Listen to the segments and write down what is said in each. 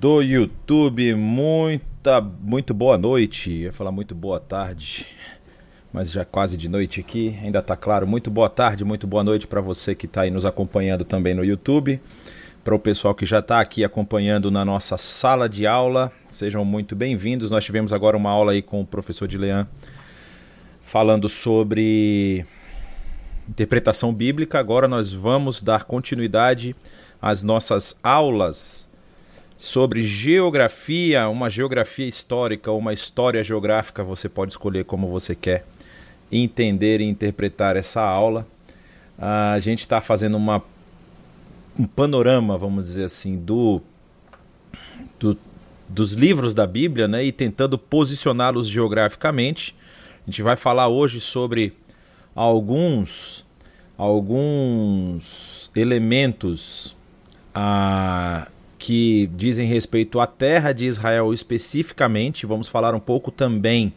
do YouTube, muita, muito boa noite. Eu ia falar muito boa tarde, mas já quase de noite aqui, ainda tá claro. Muito boa tarde, muito boa noite para você que está aí nos acompanhando também no YouTube. Para o pessoal que já está aqui acompanhando na nossa sala de aula, sejam muito bem-vindos. Nós tivemos agora uma aula aí com o professor Dilean falando sobre interpretação bíblica. Agora nós vamos dar continuidade às nossas aulas sobre geografia, uma geografia histórica, uma história geográfica, você pode escolher como você quer entender e interpretar essa aula. A gente está fazendo uma, um panorama, vamos dizer assim, do, do, dos livros da Bíblia né, e tentando posicioná-los geograficamente. A gente vai falar hoje sobre alguns, alguns elementos. Ah, que dizem respeito à terra de Israel especificamente. Vamos falar um pouco também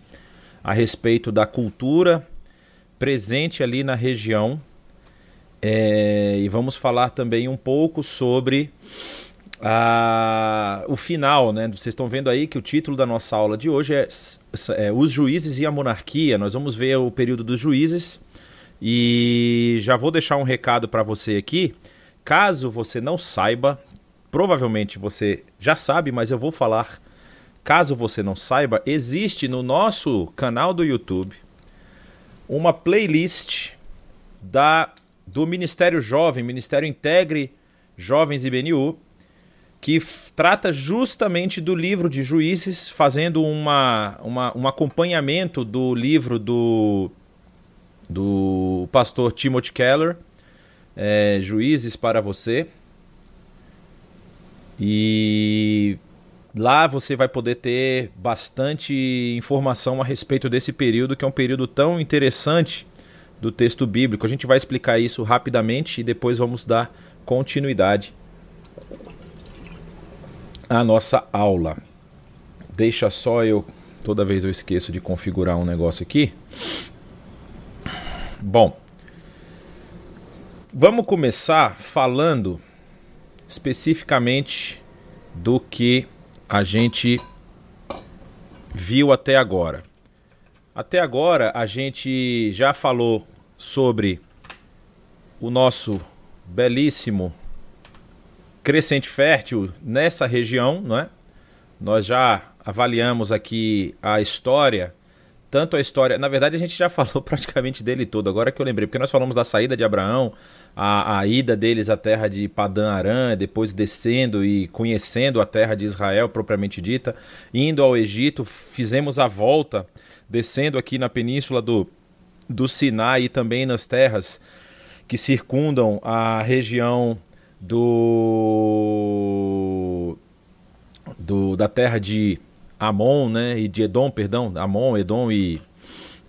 a respeito da cultura presente ali na região. É, e vamos falar também um pouco sobre a, o final, né? Vocês estão vendo aí que o título da nossa aula de hoje é, é Os Juízes e a Monarquia. Nós vamos ver o período dos juízes e já vou deixar um recado para você aqui. Caso você não saiba, provavelmente você já sabe, mas eu vou falar. Caso você não saiba, existe no nosso canal do YouTube uma playlist da do Ministério Jovem, Ministério Integre Jovens IBNU, que trata justamente do livro de Juízes, fazendo uma, uma, um acompanhamento do livro do, do pastor Timothy Keller, é, Juízes para Você. E lá você vai poder ter bastante informação a respeito desse período, que é um período tão interessante do texto bíblico. A gente vai explicar isso rapidamente e depois vamos dar continuidade à nossa aula. Deixa só eu. Toda vez eu esqueço de configurar um negócio aqui. Bom, vamos começar falando especificamente do que a gente viu até agora. Até agora a gente já falou sobre o nosso belíssimo crescente fértil nessa região, não é? Nós já avaliamos aqui a história, tanto a história, na verdade a gente já falou praticamente dele todo, agora que eu lembrei, porque nós falamos da saída de Abraão, a, a ida deles à terra de Padã Arã, depois descendo e conhecendo a terra de Israel propriamente dita, indo ao Egito, fizemos a volta, descendo aqui na península do, do Sinai e também nas terras que circundam a região do, do da terra de Amon, né, e de Edom, perdão, Amon, Edom e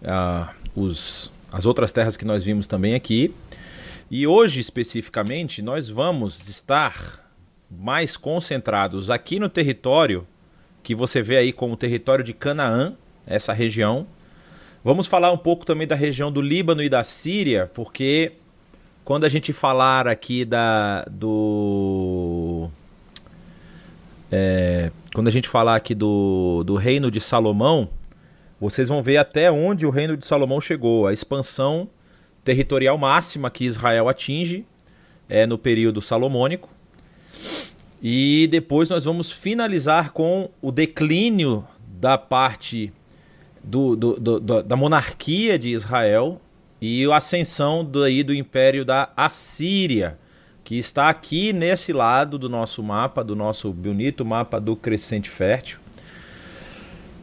uh, os, as outras terras que nós vimos também aqui. E hoje, especificamente, nós vamos estar mais concentrados aqui no território que você vê aí como território de Canaã, essa região. Vamos falar um pouco também da região do Líbano e da Síria, porque quando a gente falar aqui da do é, quando a gente falar aqui do, do reino de Salomão, vocês vão ver até onde o reino de Salomão chegou, a expansão territorial máxima que Israel atinge é no período salomônico. E depois nós vamos finalizar com o declínio da parte do, do, do, da monarquia de Israel e a ascensão do, aí, do império da Assíria, que está aqui nesse lado do nosso mapa, do nosso bonito mapa do crescente fértil.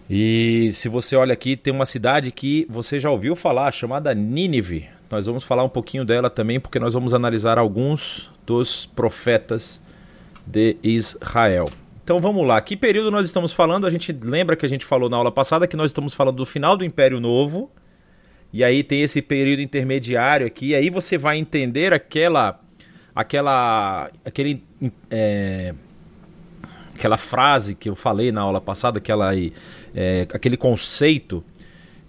E se você olha aqui, tem uma cidade que você já ouviu falar, chamada Nínive. Nós vamos falar um pouquinho dela também, porque nós vamos analisar alguns dos profetas de Israel. Então vamos lá, que período nós estamos falando? A gente lembra que a gente falou na aula passada que nós estamos falando do final do Império Novo, e aí tem esse período intermediário aqui, e aí você vai entender aquela aquela aquele é, aquela frase que eu falei na aula passada, aquela é, aquele conceito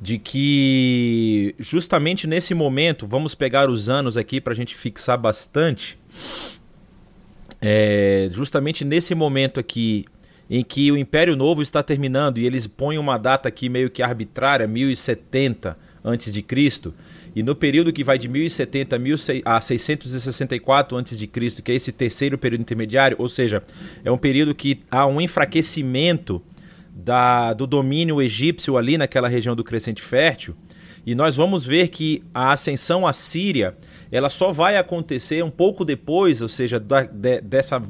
de que justamente nesse momento, vamos pegar os anos aqui para a gente fixar bastante, é, justamente nesse momento aqui em que o Império Novo está terminando e eles põem uma data aqui meio que arbitrária, 1070 antes de Cristo, e no período que vai de 1070 a 664 a.C., que é esse terceiro período intermediário, ou seja, é um período que há um enfraquecimento da, do domínio egípcio ali naquela região do Crescente Fértil, e nós vamos ver que a ascensão assíria ela só vai acontecer um pouco depois, ou seja, da, de, dessa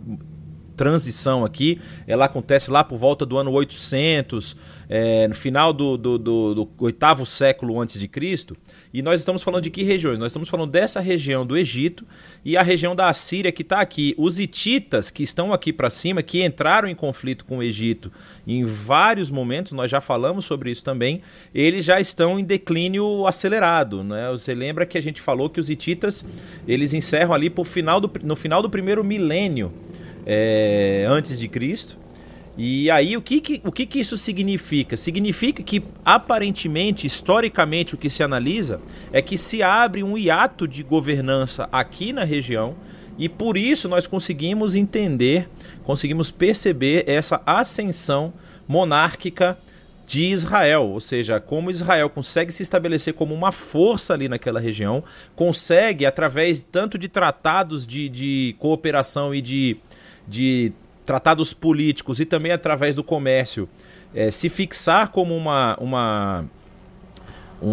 transição aqui, ela acontece lá por volta do ano 800, é, no final do, do, do, do, oitavo século antes de Cristo. E nós estamos falando de que regiões? Nós estamos falando dessa região do Egito e a região da Assíria que está aqui. Os hititas que estão aqui para cima, que entraram em conflito com o Egito em vários momentos, nós já falamos sobre isso também, eles já estão em declínio acelerado. Né? Você lembra que a gente falou que os hititas eles encerram ali por final do, no final do primeiro milênio é, antes de Cristo. E aí, o que, que, o que, que isso significa? Significa que, aparentemente, historicamente, o que se analisa é que se abre um hiato de governança aqui na região e por isso nós conseguimos entender, conseguimos perceber essa ascensão monárquica de Israel, ou seja, como Israel consegue se estabelecer como uma força ali naquela região, consegue, através tanto de tratados de, de cooperação e de de tratados políticos e também através do comércio é, se fixar como uma, uma um,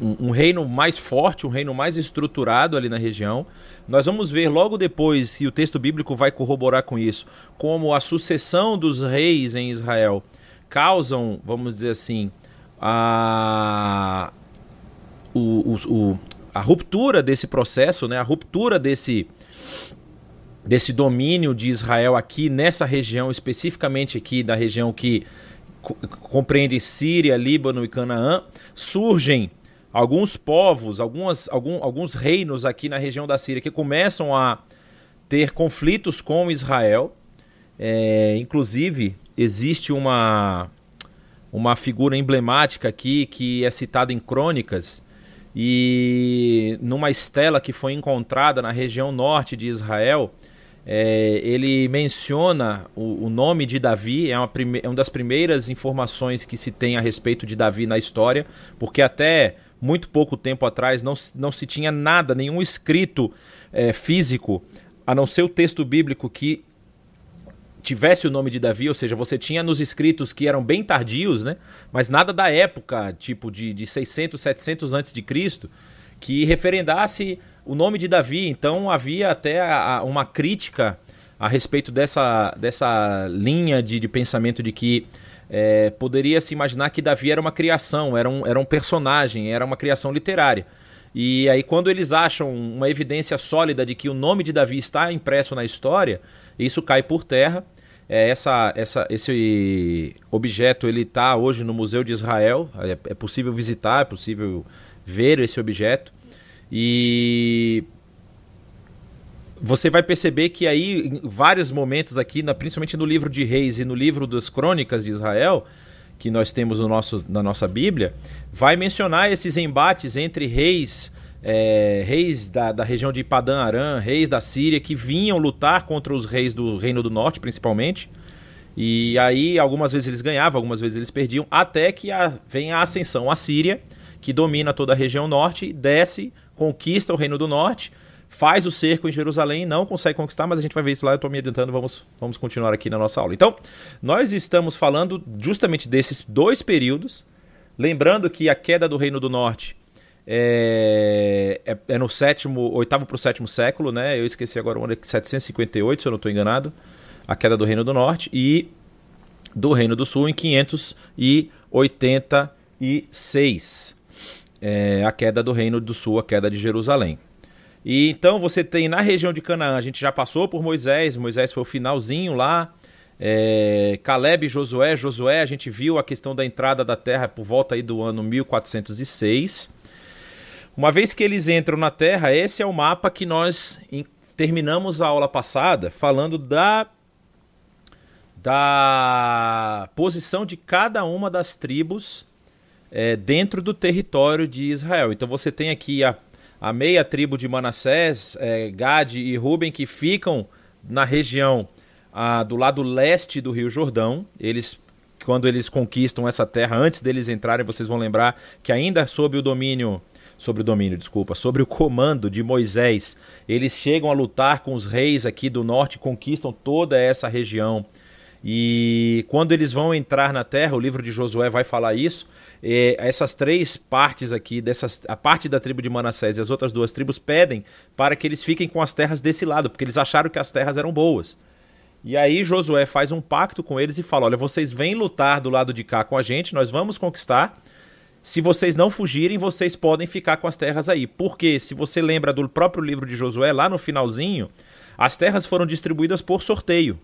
um, um, reino mais forte, um reino mais estruturado ali na região. Nós vamos ver logo depois, e o texto bíblico vai corroborar com isso, como a sucessão dos reis em Israel causam, vamos dizer assim, a, o, o, o a ruptura desse processo, né? a ruptura desse, desse domínio de Israel aqui nessa região, especificamente aqui da região que compreende Síria, Líbano e Canaã, surgem alguns povos, algumas, algum, alguns reinos aqui na região da Síria que começam a ter conflitos com Israel. É, inclusive, existe uma, uma figura emblemática aqui que é citada em crônicas e numa estela que foi encontrada na região norte de Israel é, ele menciona o, o, nome de Davi, é uma, prime, é uma das primeiras informações que se tem a respeito de Davi na história, porque até muito pouco tempo atrás não, não se tinha nada, nenhum escrito é, físico, a não ser o texto bíblico que tivesse o nome de Davi, ou seja, você tinha nos escritos que eram bem tardios, né? mas nada da época, tipo de, de 600, 700 antes de Cristo, que referendasse o nome de Davi. Então havia até a, uma crítica a respeito dessa, dessa linha de, de pensamento de que é, poderia se imaginar que Davi era uma criação, era um, era um personagem, era uma criação literária. E aí, quando eles acham uma evidência sólida de que o nome de Davi está impresso na história, isso cai por terra. É, essa, essa, esse objeto ele está hoje no Museu de Israel. É, é possível visitar, é possível ver esse objeto. E você vai perceber que aí, em vários momentos aqui, na, principalmente no livro de Reis e no livro das Crônicas de Israel, que nós temos no nosso, na nossa Bíblia, vai mencionar esses embates entre reis, é, reis da, da região de Padã Aram, reis da Síria, que vinham lutar contra os reis do Reino do Norte, principalmente. E aí, algumas vezes eles ganhavam, algumas vezes eles perdiam, até que a, vem a ascensão à Síria, que domina toda a região norte, desce conquista o Reino do Norte, faz o cerco em Jerusalém, não consegue conquistar, mas a gente vai ver isso lá, eu estou me adiantando, vamos, vamos continuar aqui na nossa aula. Então, nós estamos falando justamente desses dois períodos, lembrando que a queda do Reino do Norte é, é, é no sétimo, oitavo para o sétimo século, né? Eu esqueci agora o ano 758, se eu não estou enganado, a queda do Reino do Norte, e do Reino do Sul em 586 é, a queda do Reino do Sul, a queda de Jerusalém. E então você tem na região de Canaã, a gente já passou por Moisés, Moisés foi o finalzinho lá. É, Caleb e Josué, Josué, a gente viu a questão da entrada da terra por volta aí do ano 1406. Uma vez que eles entram na terra, esse é o mapa que nós terminamos a aula passada falando da da posição de cada uma das tribos é, dentro do território de Israel. Então você tem aqui a, a meia tribo de Manassés, é, e Ruben, que ficam na região ah, do lado leste do Rio Jordão. Eles quando eles conquistam essa terra, antes deles entrarem, vocês vão lembrar que ainda sob o domínio sobre o domínio, desculpa, sobre o comando de Moisés, eles chegam a lutar com os reis aqui do norte, conquistam toda essa região. E quando eles vão entrar na terra, o livro de Josué vai falar isso. Essas três partes aqui, dessas, a parte da tribo de Manassés e as outras duas tribos pedem para que eles fiquem com as terras desse lado, porque eles acharam que as terras eram boas. E aí Josué faz um pacto com eles e fala: Olha, vocês vêm lutar do lado de cá com a gente, nós vamos conquistar. Se vocês não fugirem, vocês podem ficar com as terras aí. Porque, se você lembra do próprio livro de Josué, lá no finalzinho, as terras foram distribuídas por sorteio.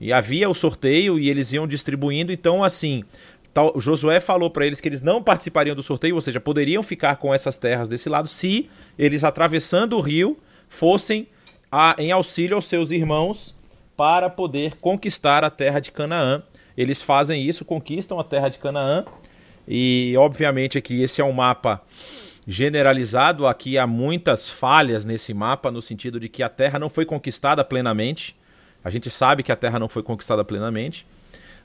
E havia o sorteio e eles iam distribuindo. Então, assim, tal, Josué falou para eles que eles não participariam do sorteio, ou seja, poderiam ficar com essas terras desse lado se eles, atravessando o rio, fossem a, em auxílio aos seus irmãos para poder conquistar a terra de Canaã. Eles fazem isso, conquistam a terra de Canaã. E obviamente aqui esse é um mapa generalizado. Aqui há muitas falhas nesse mapa, no sentido de que a terra não foi conquistada plenamente. A gente sabe que a terra não foi conquistada plenamente.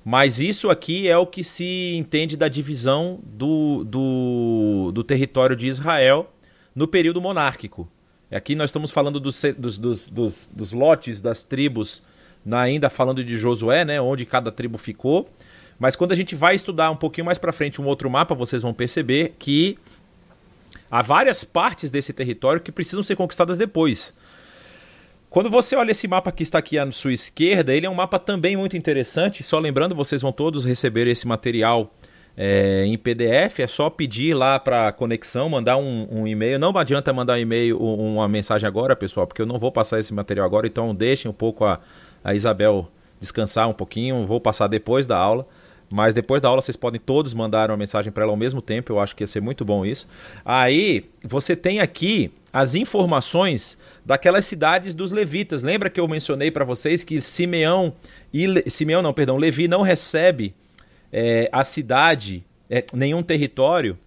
Mas isso aqui é o que se entende da divisão do, do, do território de Israel no período monárquico. Aqui nós estamos falando dos, dos, dos, dos, dos lotes das tribos ainda falando de Josué, né, onde cada tribo ficou. Mas quando a gente vai estudar um pouquinho mais para frente um outro mapa, vocês vão perceber que há várias partes desse território que precisam ser conquistadas depois. Quando você olha esse mapa que está aqui à sua esquerda, ele é um mapa também muito interessante. Só lembrando, vocês vão todos receber esse material é, em PDF. É só pedir lá para conexão, mandar um, um, e-mail. Não adianta mandar um e-mail, uma mensagem agora, pessoal, porque eu não vou passar esse material agora. Então deixem um pouco a, a Isabel descansar um pouquinho. Vou passar depois da aula. Mas depois da aula vocês podem todos mandar uma mensagem para ela ao mesmo tempo. Eu acho que ia ser muito bom isso. Aí você tem aqui as informações daquelas cidades dos levitas. Lembra que eu mencionei para vocês que Simeão e. Simeão não, perdão, Levi não recebe é, a cidade, é, nenhum território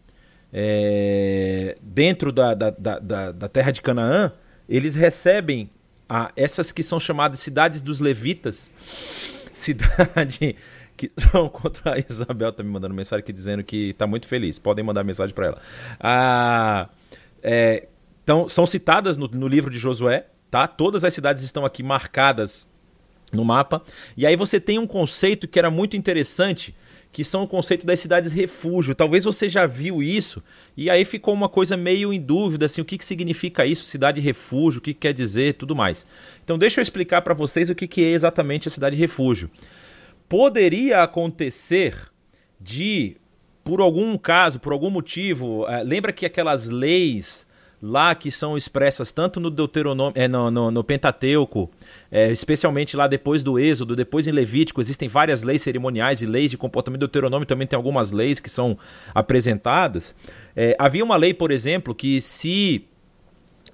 é, dentro da, da, da, da terra de Canaã. Eles recebem a essas que são chamadas cidades dos levitas, cidade que são contra a Isabel tá me mandando mensagem aqui dizendo que está muito feliz. Podem mandar mensagem para ela. Ah, é, então são citadas no, no livro de Josué, tá? Todas as cidades estão aqui marcadas no mapa. E aí você tem um conceito que era muito interessante que são o conceito das cidades refúgio. Talvez você já viu isso e aí ficou uma coisa meio em dúvida assim, o que, que significa isso, cidade refúgio, o que, que quer dizer, tudo mais. Então deixa eu explicar para vocês o que, que é exatamente a cidade refúgio. Poderia acontecer de, por algum caso, por algum motivo, é, lembra que aquelas leis lá que são expressas tanto no Deuteronômio, é, no, no, no Pentateuco, é, especialmente lá depois do Êxodo, depois em Levítico, existem várias leis cerimoniais e leis de comportamento. Deuteronômio também tem algumas leis que são apresentadas. É, havia uma lei, por exemplo, que se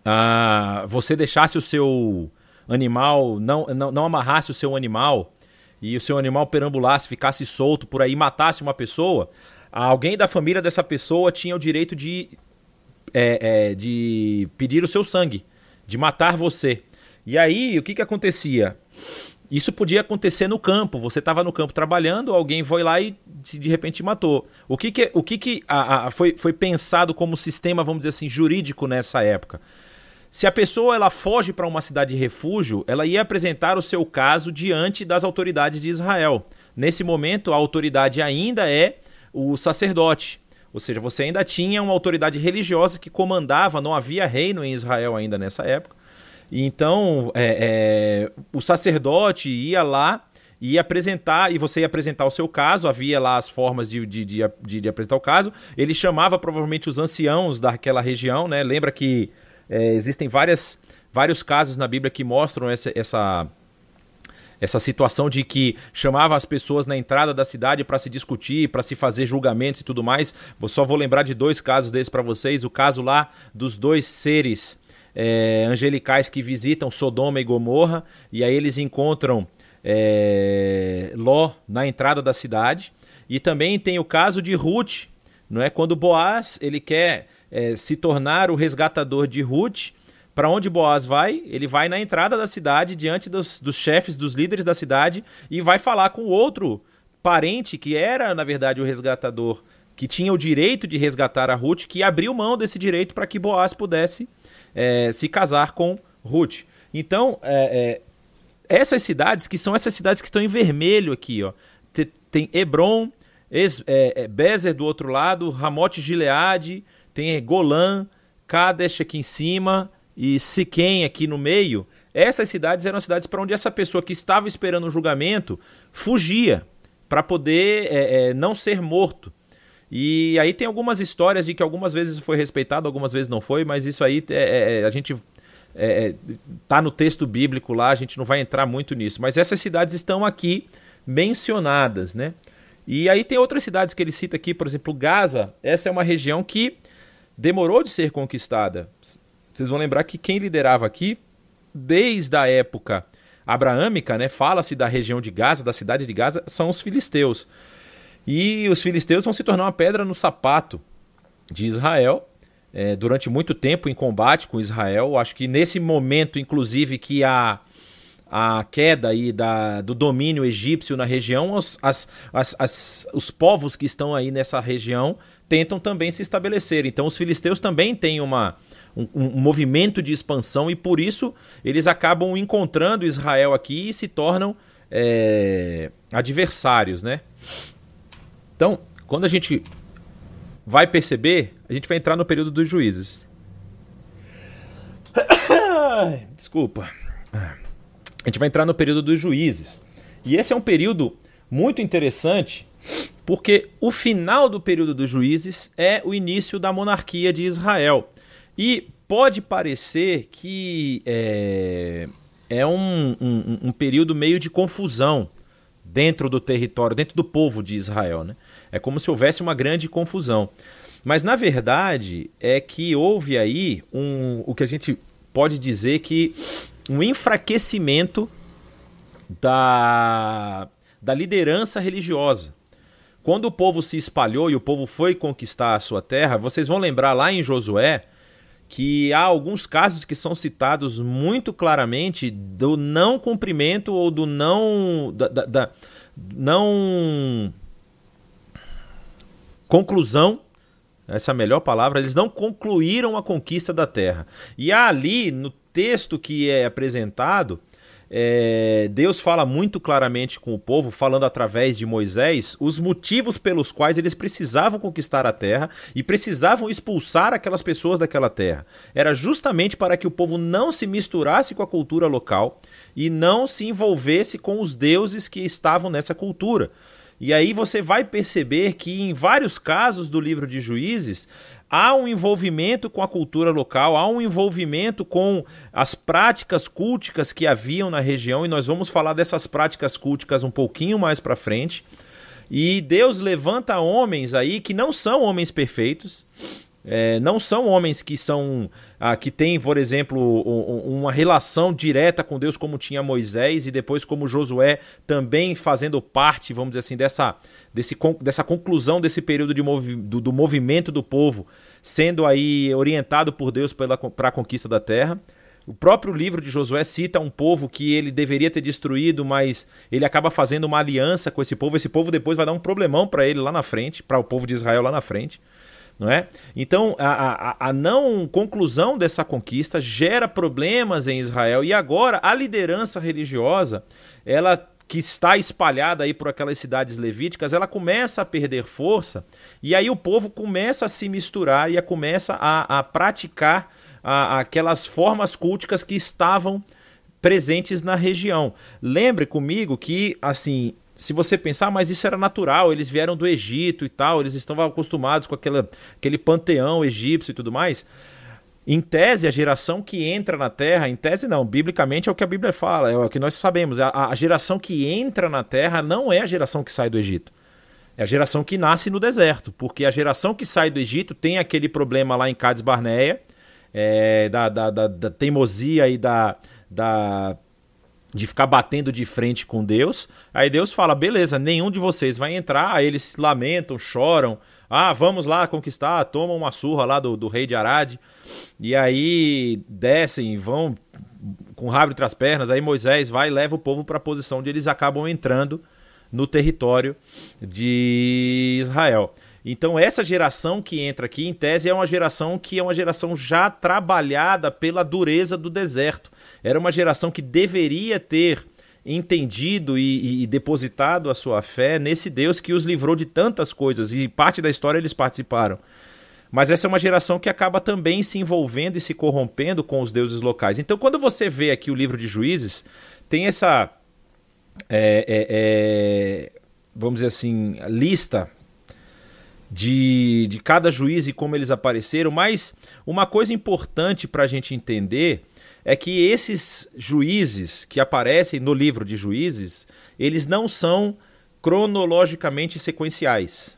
ah, você deixasse o seu animal, não, não, não amarrasse o seu animal e o seu animal perambulasse, ficasse solto por aí, matasse uma pessoa, alguém da família dessa pessoa tinha o direito de, é, é, de pedir o seu sangue, de matar você. E aí, o que, que acontecia? Isso podia acontecer no campo. Você estava no campo trabalhando, alguém foi lá e de repente matou. O que, que, o que, que a, a, foi, foi pensado como sistema, vamos dizer assim, jurídico nessa época? Se a pessoa ela foge para uma cidade de refúgio, ela ia apresentar o seu caso diante das autoridades de Israel. Nesse momento, a autoridade ainda é o sacerdote. Ou seja, você ainda tinha uma autoridade religiosa que comandava, não havia reino em Israel ainda nessa época. Então, é, é, o sacerdote ia lá e apresentar, e você ia apresentar o seu caso, havia lá as formas de, de, de, de, de apresentar o caso. Ele chamava provavelmente os anciãos daquela região, né? Lembra que é, existem várias, vários casos na Bíblia que mostram essa, essa, essa situação de que chamava as pessoas na entrada da cidade para se discutir, para se fazer julgamentos e tudo mais. Só vou lembrar de dois casos desses para vocês. O caso lá dos dois seres é, angelicais que visitam Sodoma e Gomorra, e aí eles encontram é, Ló na entrada da cidade. E também tem o caso de Ruth, não é? Quando Boaz ele quer é, se tornar o resgatador de Ruth para onde Boaz vai? Ele vai na entrada da cidade, diante dos, dos chefes, dos líderes da cidade, e vai falar com outro parente que era, na verdade, o resgatador, que tinha o direito de resgatar a Ruth, que abriu mão desse direito para que Boaz pudesse é, se casar com Ruth. Então, é, é, essas cidades, que são essas cidades que estão em vermelho aqui, ó. Tem Hebron, é, é, Bezer do outro lado, Ramote Gileade, tem Golã, Kadesh aqui em cima e Siquém aqui no meio. Essas cidades eram cidades para onde essa pessoa que estava esperando o julgamento fugia para poder é, é, não ser morto. E aí tem algumas histórias de que algumas vezes foi respeitado, algumas vezes não foi, mas isso aí é, é a gente é, tá no texto bíblico lá, a gente não vai entrar muito nisso. Mas essas cidades estão aqui mencionadas, né? E aí tem outras cidades que ele cita aqui, por exemplo, Gaza. Essa é uma região que demorou de ser conquistada. Vocês vão lembrar que quem liderava aqui, desde a época abraâmica, né, fala-se da região de Gaza, da cidade de Gaza, são os filisteus. E os filisteus vão se tornar uma pedra no sapato de Israel é, durante muito tempo em combate com Israel. Acho que nesse momento, inclusive, que a, a queda aí da, do domínio egípcio na região, as, as, as, os povos que estão aí nessa região tentam também se estabelecer. Então, os filisteus também têm uma, um, um, movimento de expansão e por isso eles acabam encontrando Israel aqui e se tornam é, adversários, né? Então, quando a gente vai perceber, a gente vai entrar no período dos juízes. Desculpa. A gente vai entrar no período dos juízes. E esse é um período muito interessante, porque o final do período dos juízes é o início da monarquia de Israel. E pode parecer que é, é um, um, um período meio de confusão dentro do território, dentro do povo de Israel. Né? É como se houvesse uma grande confusão. Mas na verdade é que houve aí um, o que a gente pode dizer que um enfraquecimento da, da liderança religiosa. Quando o povo se espalhou e o povo foi conquistar a sua terra, vocês vão lembrar lá em Josué que há alguns casos que são citados muito claramente do não cumprimento ou do não da, da, da não conclusão essa é a melhor palavra, eles não concluíram a conquista da terra. E ali, no texto que é apresentado, é, Deus fala muito claramente com o povo, falando através de Moisés, os motivos pelos quais eles precisavam conquistar a terra e precisavam expulsar aquelas pessoas daquela terra. Era justamente para que o povo não se misturasse com a cultura local e não se envolvesse com os deuses que estavam nessa cultura. E aí você vai perceber que em vários casos do livro de Juízes, há um envolvimento com a cultura local, há um envolvimento com as práticas culticas que haviam na região, e nós vamos falar dessas práticas culticas um pouquinho mais para frente. E Deus levanta homens aí que não são homens perfeitos, é, não são homens que são ah, que têm, por exemplo, uma relação direta com Deus como tinha Moisés e depois como Josué também fazendo parte, vamos dizer assim, dessa, desse, dessa conclusão desse período de movi do, do movimento do povo, sendo aí orientado por Deus para a conquista da terra. O próprio livro de Josué cita um povo que ele deveria ter destruído, mas ele acaba fazendo uma aliança com esse povo. Esse povo depois vai dar um problemão para ele lá na frente, para o povo de Israel lá na frente não é? Então, a, a, a, não conclusão dessa conquista gera problemas em Israel e agora a liderança religiosa, ela que está espalhada aí por aquelas cidades levíticas, ela começa a perder força e aí o povo começa a se misturar e a começa a, a praticar a, aquelas formas culticas que estavam presentes na região. Lembre comigo que assim se você pensar, mas isso era natural, eles vieram do Egito e tal, eles estavam acostumados com aquela, aquele panteão egípcio e tudo mais. Em tese, a geração que entra na Terra, em tese não, biblicamente é o que a Bíblia fala, é o que nós sabemos. A, a geração que entra na Terra não é a geração que sai do Egito. É a geração que nasce no deserto, porque a geração que sai do Egito tem aquele problema lá em Cades Barneia, é, da, da, da, da teimosia e da, da de ficar batendo de frente com Deus. Aí Deus fala: beleza, nenhum de vocês vai entrar. Aí eles lamentam, choram, Ah, vamos lá conquistar, tomam uma surra lá do, do rei de Arad. E aí descem, vão com o rabo entre as pernas. Aí Moisés vai e leva o povo para a posição onde eles acabam entrando no território de Israel. Então, essa geração que entra aqui, em tese, é uma geração que é uma geração já trabalhada pela dureza do deserto. Era uma geração que deveria ter entendido e, e, depositado a sua fé nesse Deus que os livrou de tantas coisas e parte da história eles participaram. Mas essa é uma geração que acaba também se envolvendo e se corrompendo com os deuses locais. Então, quando você vê aqui o livro de Juízes, tem essa. É, é, é, vamos dizer assim, lista de, de cada juiz e como eles apareceram, mas uma coisa importante para a gente entender é que esses juízes que aparecem no livro de juízes, eles não são cronologicamente sequenciais,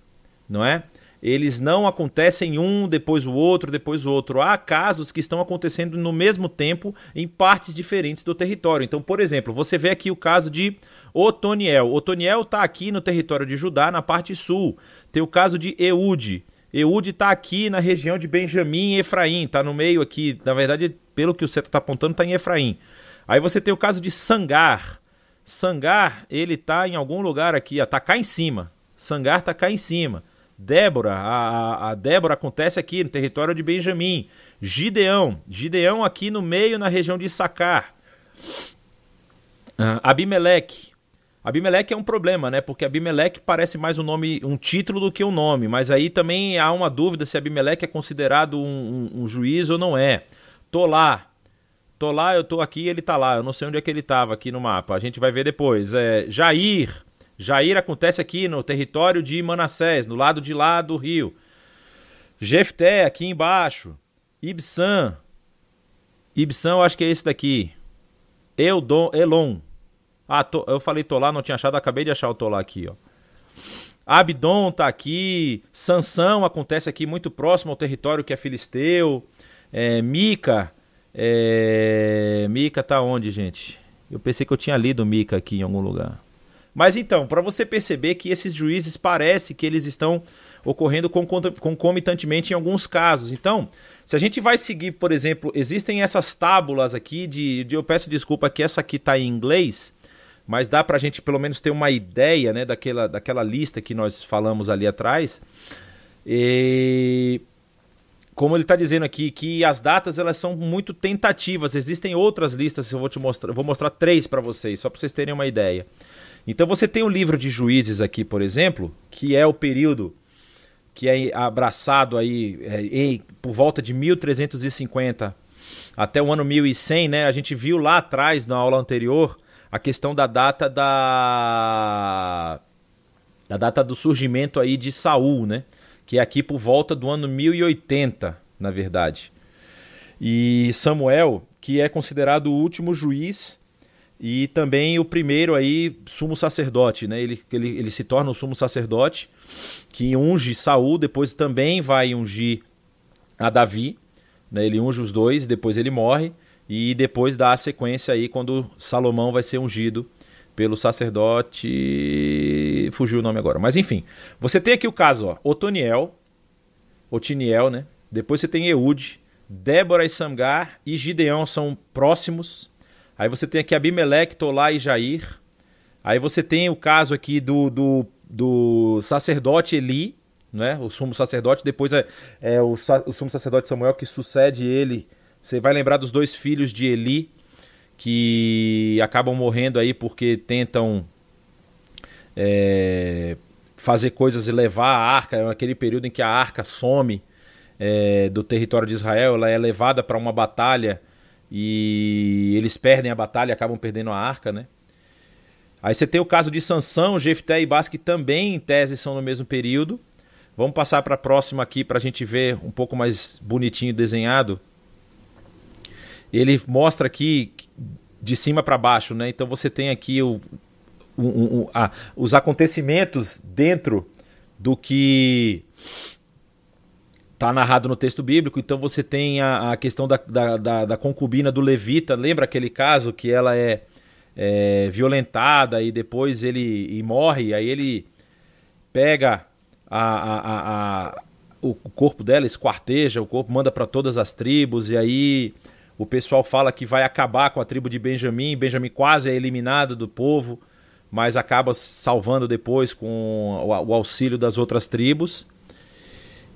não é? Eles não acontecem um depois o outro, depois o outro. Há casos que estão acontecendo no mesmo tempo em partes diferentes do território. Então, por exemplo, você vê aqui o caso de Otoniel. Otoniel está aqui no território de Judá, na parte sul. Tem o caso de Eude. Eude está aqui na região de Benjamim e Efraim, está no meio aqui. Na verdade, pelo que o Seto está apontando, está em Efraim. Aí você tem o caso de Sangar. Sangar, ele está em algum lugar aqui, está cá em cima. Sangar está cá em cima. Débora, a, a Débora acontece aqui no território de Benjamim. Gideão, Gideão aqui no meio, na região de Sacar. Uh, Abimeleque. Abimeleque é um problema, né? Porque Abimeleque parece mais um nome, um título do que um nome. Mas aí também há uma dúvida se Abimeleque é considerado um, um, um juiz ou não é. Tô lá. Tô lá, eu tô aqui ele tá lá. Eu não sei onde é que ele tava aqui no mapa. A gente vai ver depois. É, Jair. Jair acontece aqui no território de Manassés, no lado de lá do rio. Jefté, aqui embaixo. Ibsan. Ibsan, eu acho que é esse daqui. Eudon, Elon. Ah, tô, eu falei Tolá, não tinha achado, acabei de achar o Tolá aqui, ó. Abdon tá aqui. Sansão acontece aqui muito próximo ao território que é filisteu. É, Mica. É... Mica tá onde, gente? Eu pensei que eu tinha lido Mica aqui em algum lugar. Mas então, para você perceber que esses juízes parece que eles estão ocorrendo concomitantemente em alguns casos. Então, se a gente vai seguir, por exemplo, existem essas tábulas aqui de, de eu peço desculpa que essa aqui está em inglês, mas dá para a gente pelo menos ter uma ideia, né, daquela, daquela lista que nós falamos ali atrás. E como ele está dizendo aqui, que as datas elas são muito tentativas. Existem outras listas, eu vou te mostrar, vou mostrar três para vocês, só para vocês terem uma ideia. Então você tem o livro de Juízes aqui, por exemplo, que é o período que é abraçado aí é, em, por volta de 1350 até o ano 1100, né? A gente viu lá atrás na aula anterior a questão da data da da data do surgimento aí de Saul, né? Que é aqui por volta do ano 1080, na verdade. E Samuel, que é considerado o último juiz e também o primeiro aí, sumo sacerdote, né? Ele, ele, ele se torna o sumo sacerdote que unge Saul, depois também vai ungir a Davi, né? Ele unge os dois, depois ele morre e depois dá a sequência aí quando Salomão vai ser ungido pelo sacerdote, fugiu o nome agora. Mas enfim, você tem aqui o caso, ó, Otoniel, Otiniel, né? Depois você tem Eude, Débora e Samgar e Gideão são próximos Aí você tem aqui Abimeleque, Tolá e Jair. Aí você tem o caso aqui do, do, do sacerdote Eli, né? o sumo sacerdote. Depois é, é o, o sumo sacerdote Samuel que sucede ele. Você vai lembrar dos dois filhos de Eli que acabam morrendo aí porque tentam é, fazer coisas e levar a arca. É aquele período em que a arca some é, do território de Israel. Ela é levada para uma batalha e eles perdem a batalha, acabam perdendo a arca, né? Aí você tem o caso de Sansão, Jefté e Bas, que também em tese são no mesmo período. Vamos passar para a próxima aqui para a gente ver um pouco mais bonitinho desenhado. Ele mostra aqui de cima para baixo, né? Então você tem aqui o, o, o a, os acontecimentos dentro do que está narrado no texto bíblico, então você tem a, a questão da, da, da, da, concubina do levita, lembra aquele caso que ela é, é violentada e depois ele e morre, aí ele pega a, a, a, o corpo dela esquarteja, o corpo manda para todas as tribos, e aí o pessoal fala que vai acabar com a tribo de Benjamim. Benjamim quase é eliminado do povo, mas acaba salvando depois com o, auxílio das outras tribos.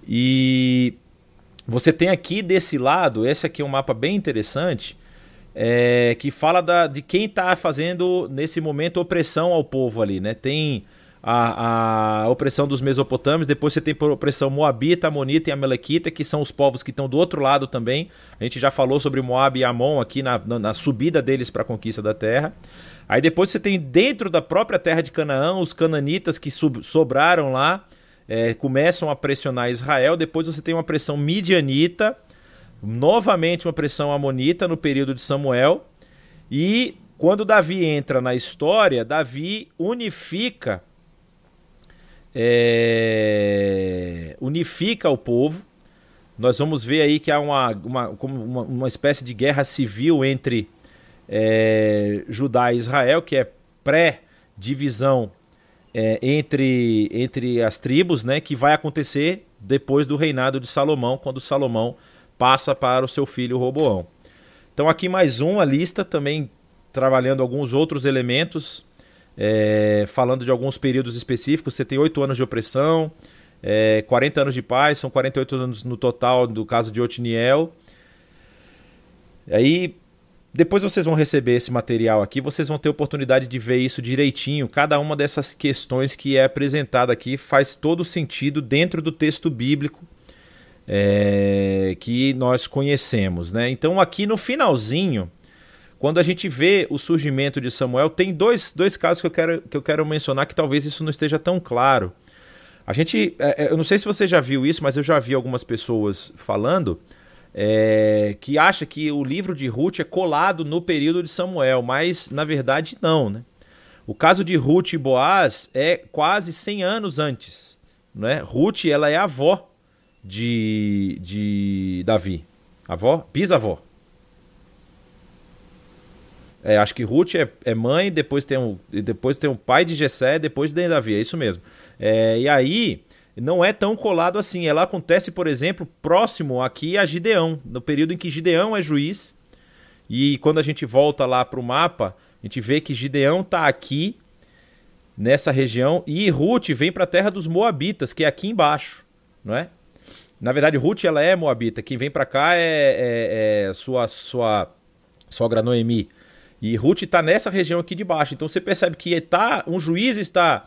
E você tem aqui desse lado, esse aqui é um mapa bem interessante, é, que fala da, de quem está fazendo nesse momento opressão ao povo ali, né? Tem a, a opressão dos Mesopotâmios, depois você tem por opressão Moabita, Amonita e Amalequita, que são os povos que estão do outro lado também. A gente já falou sobre Moab e Amon aqui na, na, na subida deles para a conquista da terra. Aí depois você tem dentro da própria terra de Canaã os cananitas que sub, sobraram lá, é, começam a pressionar Israel. Depois você tem uma pressão midianita, novamente uma pressão amonita no período de Samuel. E quando Davi entra na história, Davi unifica é, unifica o povo. Nós vamos ver aí que há uma, uma, uma, uma espécie de guerra civil entre é, Judá e Israel, que é pré-divisão é, entre, entre as tribos, né, que vai acontecer depois do reinado de Salomão, quando Salomão passa para o seu filho Roboão. Então aqui mais uma lista também trabalhando alguns outros elementos é, falando de alguns períodos específicos. Você tem oito anos de opressão, é, 40 anos de paz, são 48 anos no total do caso de Otiniel. Aí, depois vocês vão receber esse material aqui, vocês vão ter oportunidade de ver isso direitinho. Cada uma dessas questões que é apresentada aqui faz todo sentido dentro do texto bíblico é, que nós conhecemos. Né? Então, aqui no finalzinho, quando a gente vê o surgimento de Samuel, tem dois, dois casos que eu, quero, que eu quero mencionar que talvez isso não esteja tão claro. A gente, é, é, eu não sei se você já viu isso, mas eu já vi algumas pessoas falando é, que acha que o livro de Ruth é colado no período de Samuel, mas na verdade não, né? O caso de Ruth e Boaz é quase 100 anos antes, né? Ruth, ela é avó de, de Davi, avó, bisavó. É, acho que Ruth é, é, mãe, depois tem, um, depois tem um pai de Jessé, depois de Davi, é isso mesmo. É, e aí não é tão colado assim. Ela acontece, por exemplo, próximo aqui a Gideão, no período em que Gideão é juiz. E quando a gente volta lá para o mapa, a gente vê que Gideão está aqui nessa região e Ruth vem para a terra dos Moabitas, que é aqui embaixo, não é? Na verdade, Ruth ela é Moabita. Quem vem para cá é, é, é, sua sua sogra Noemi. E Ruth está nessa região aqui de baixo. Então você percebe que tá, um juiz está,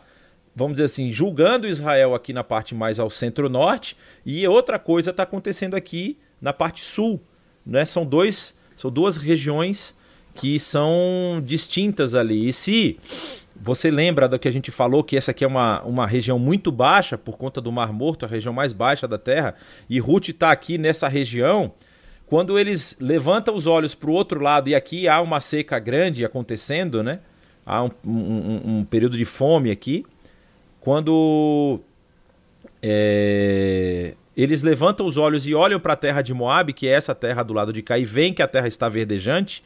vamos dizer assim, julgando Israel aqui na parte mais ao centro-norte, e outra coisa está acontecendo aqui na parte sul. Né? São, dois, são duas regiões que são distintas ali. E se você lembra do que a gente falou, que essa aqui é uma, uma região muito baixa, por conta do Mar Morto, a região mais baixa da Terra, e Ruth está aqui nessa região, quando eles levantam os olhos para o outro lado, e aqui há uma seca grande acontecendo, né? Há um, um, um período de fome aqui. Quando é, eles levantam os olhos e olham para a terra de Moab, que é essa terra do lado de cá, e veem que a terra está verdejante,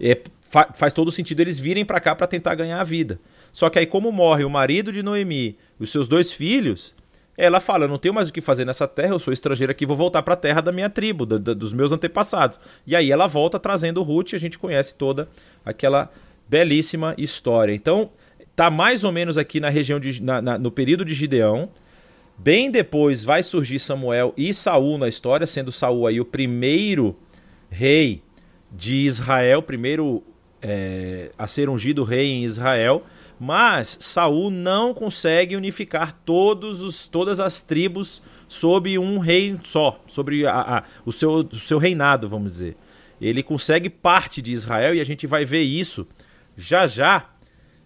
é, fa faz todo sentido eles virem para cá para tentar ganhar a vida. Só que aí, como morre o marido de Noemi e os seus dois filhos, ela fala: Eu não tenho mais o que fazer nessa terra, eu sou estrangeira aqui, vou voltar para a terra da minha tribo, do, do, dos meus antepassados. E aí ela volta trazendo Ruth, a gente conhece toda aquela belíssima história. Então, tá mais ou menos aqui na região de, na, na, no período de Gideão. Bem depois vai surgir Samuel e Saul na história, sendo Saul aí o primeiro rei de Israel, primeiro é, a ser ungido rei em Israel. Mas Saul não consegue unificar todos os, todas as tribos sob um rei só, sobre a, a, o, seu, o seu reinado, vamos dizer. Ele consegue parte de Israel e a gente vai ver isso já já.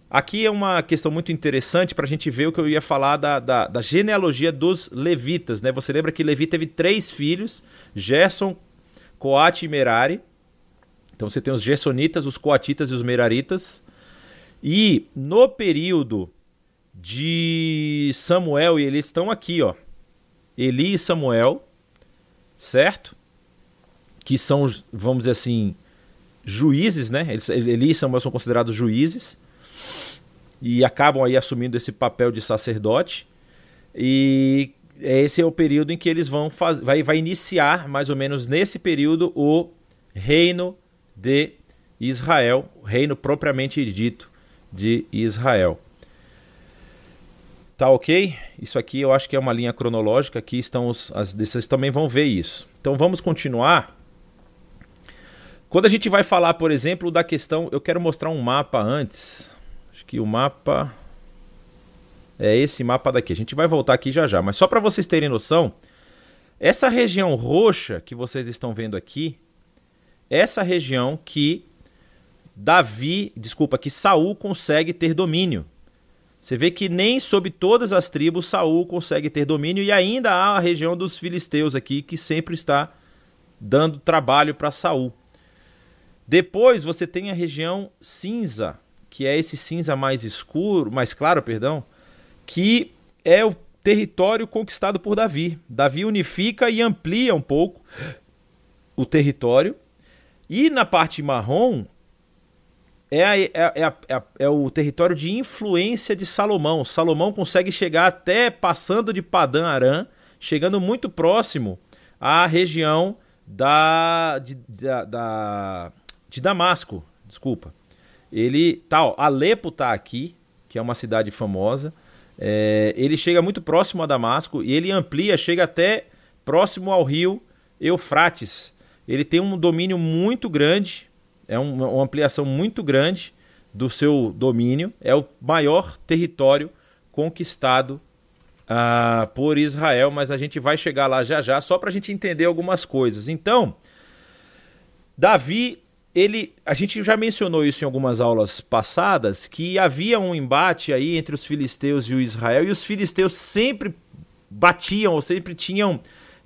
Aqui é uma questão muito interessante para a gente ver o que eu ia falar da, da, da, genealogia dos levitas. Né? Você lembra que Levi teve três filhos: Gerson, Coate e Merari. Então você tem os Gersonitas, os Coatitas e os Meraritas. E no período de Samuel, e eles estão aqui, ó. Eli e Samuel, certo? Que são, vamos dizer assim, juízes, né? Eles, Eli e Samuel são considerados juízes e acabam aí assumindo esse papel de sacerdote. E esse é o período em que eles vão fazer, vai, vai iniciar mais ou menos nesse período o reino de Israel, o reino propriamente dito de Israel. Tá ok? Isso aqui eu acho que é uma linha cronológica. Aqui estão os. As, vocês também vão ver isso. Então vamos continuar. Quando a gente vai falar, por exemplo, da questão. Eu quero mostrar um mapa antes. Acho que o mapa. É esse mapa daqui. A gente vai voltar aqui já já. Mas só para vocês terem noção. Essa região roxa que vocês estão vendo aqui. Essa região que Davi, desculpa, que Saul consegue ter domínio. Você vê que nem sob todas as tribos Saul consegue ter domínio e ainda há a região dos filisteus aqui que sempre está dando trabalho para Saul. Depois você tem a região cinza, que é esse cinza mais escuro, mais claro, perdão, que é o território conquistado por Davi. Davi unifica e amplia um pouco o território. E na parte marrom é, a, é, é, a, é, é, o território de influência de Salomão. Salomão consegue chegar até passando de Padã Arã, chegando muito próximo à região da, de, da, da, de Damasco. Desculpa. Ele tá, Alepo está aqui, que é uma cidade famosa. É, ele chega muito próximo a Damasco e ele amplia, chega até próximo ao rio Eufrates. Ele tem um domínio muito grande é uma, uma ampliação muito grande do seu domínio, é o maior território conquistado uh, por Israel, mas a gente vai chegar lá já já, só para a gente entender algumas coisas. Então, Davi, ele, a gente já mencionou isso em algumas aulas passadas, que havia um embate aí entre os filisteus e o Israel, e os filisteus sempre batiam ou sempre tinham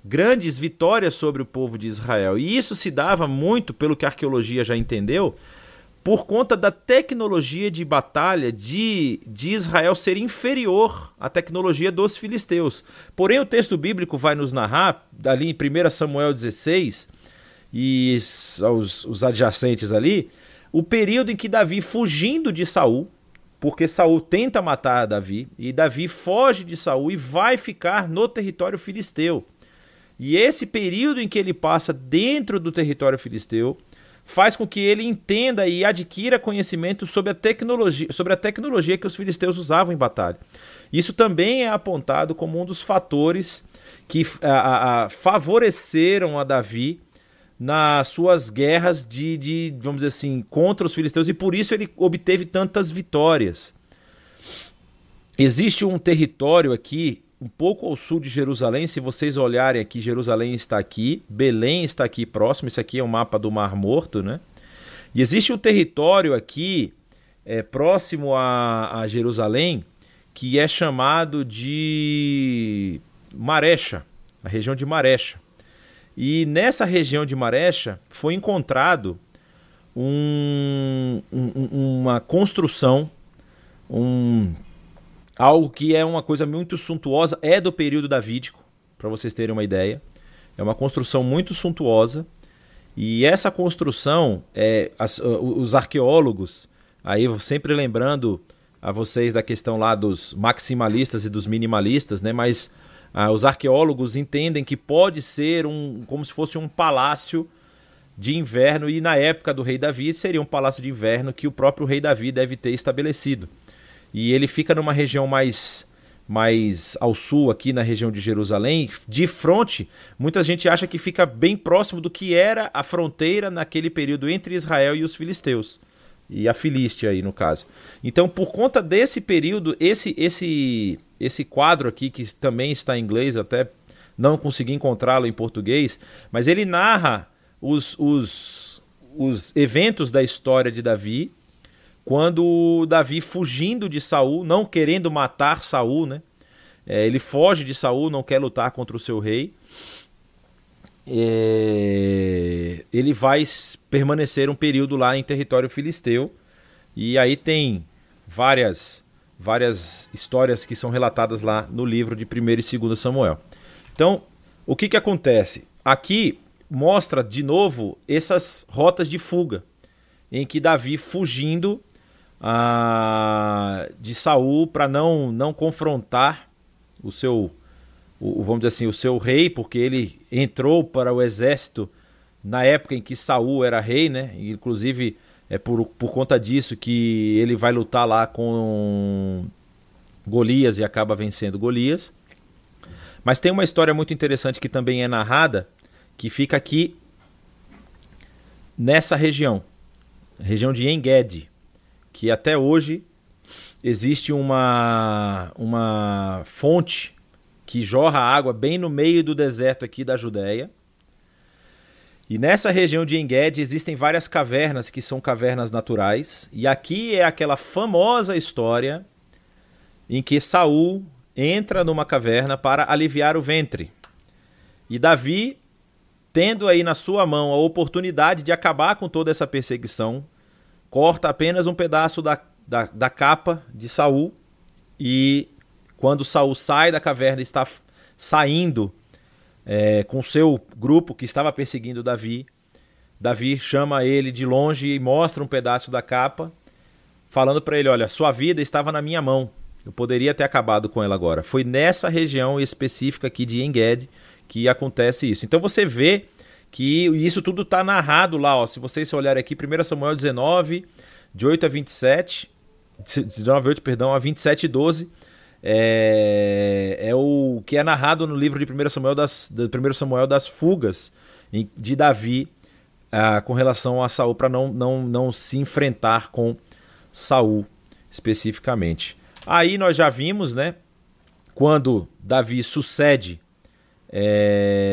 grandes vitórias sobre o povo de Israel. E isso se dava muito, pelo que a arqueologia já entendeu, por conta da tecnologia de batalha de, de Israel ser inferior à tecnologia dos filisteus. Porém, o texto bíblico vai nos narrar, ali em 1 Samuel 16 e os, os adjacentes ali, o período em que Davi, fugindo de Saul, porque Saul tenta matar Davi, e Davi foge de Saul e vai ficar no território filisteu. E esse período em que ele passa dentro do território filisteu faz com que ele entenda e adquira conhecimento sobre a tecnologia, sobre a tecnologia que os filisteus usavam em batalha. Isso também é apontado como um dos fatores que a, a, favoreceram a Davi nas suas guerras de, de, vamos dizer assim, contra os filisteus e por isso ele obteve tantas vitórias. Existe um território aqui um pouco ao sul de Jerusalém. Se vocês olharem aqui, Jerusalém está aqui, Belém está aqui próximo. Isso aqui é um mapa do Mar Morto, né? E existe um território aqui é, próximo a, a Jerusalém que é chamado de Marecha, a região de Marecha. E nessa região de Marecha foi encontrado um, um, uma construção, um Algo que é uma coisa muito suntuosa, é do período davídico, para vocês terem uma ideia. É uma construção muito suntuosa. E essa construção, é, as, os arqueólogos, aí sempre lembrando a vocês da questão lá dos maximalistas e dos minimalistas, né? Mas ah, os arqueólogos entendem que pode ser um, como se fosse um palácio de inverno e na época do rei Davi seria um palácio de inverno que o próprio rei Davi deve ter estabelecido. E ele fica numa região mais mais ao sul, aqui na região de Jerusalém, de frente, muita gente acha que fica bem próximo do que era a fronteira naquele período entre Israel e os filisteus. E a Filístia aí, no caso. Então, por conta desse período, esse esse esse quadro aqui, que também está em inglês, até não consegui encontrá-lo em português, mas ele narra os, os, os eventos da história de Davi quando Davi fugindo de Saul, não querendo matar Saul, né? É, ele foge de Saul, não quer lutar contra o seu rei. É, ele vai permanecer um período lá em território filisteu. E aí tem várias várias histórias que são relatadas lá no livro de 1 e 2 Samuel. Então, o que, que acontece? Aqui mostra de novo essas rotas de fuga, em que Davi fugindo de Saul para não não confrontar o seu, o, vamos dizer assim, o seu rei, porque ele entrou para o exército na época em que Saul era rei, né? Inclusive é por, por conta disso que ele vai lutar lá com Golias e acaba vencendo Golias. Mas tem uma história muito interessante que também é narrada, que fica aqui nessa região, região de Engedi, que até hoje existe uma, uma fonte que jorra água bem no meio do deserto aqui da Judéia. E nessa região de Engedi existem várias cavernas que são cavernas naturais. E aqui é aquela famosa história em que Saul entra numa caverna para aliviar o ventre. E Davi, tendo aí na sua mão a oportunidade de acabar com toda essa perseguição, corta apenas um pedaço da, da, da capa de Saul e quando Saul sai da caverna está saindo é, com seu grupo que estava perseguindo Davi, Davi chama ele de longe e mostra um pedaço da capa, falando para ele: Olha, sua vida estava na minha mão. Eu poderia ter acabado com ela agora. Foi nessa região específica aqui de Enged que acontece isso. Então você vê que isso tudo está narrado lá. Ó. Se vocês olharem aqui, 1 Samuel 19, de 8 a 27, 19 8, perdão, a 27 e 12, é, é o que é narrado no livro de 1 Samuel das, 1 Samuel das fugas de Davi ah, com relação a Saul para não, não, não se enfrentar com Saul especificamente. Aí nós já vimos, né? Quando Davi sucede é...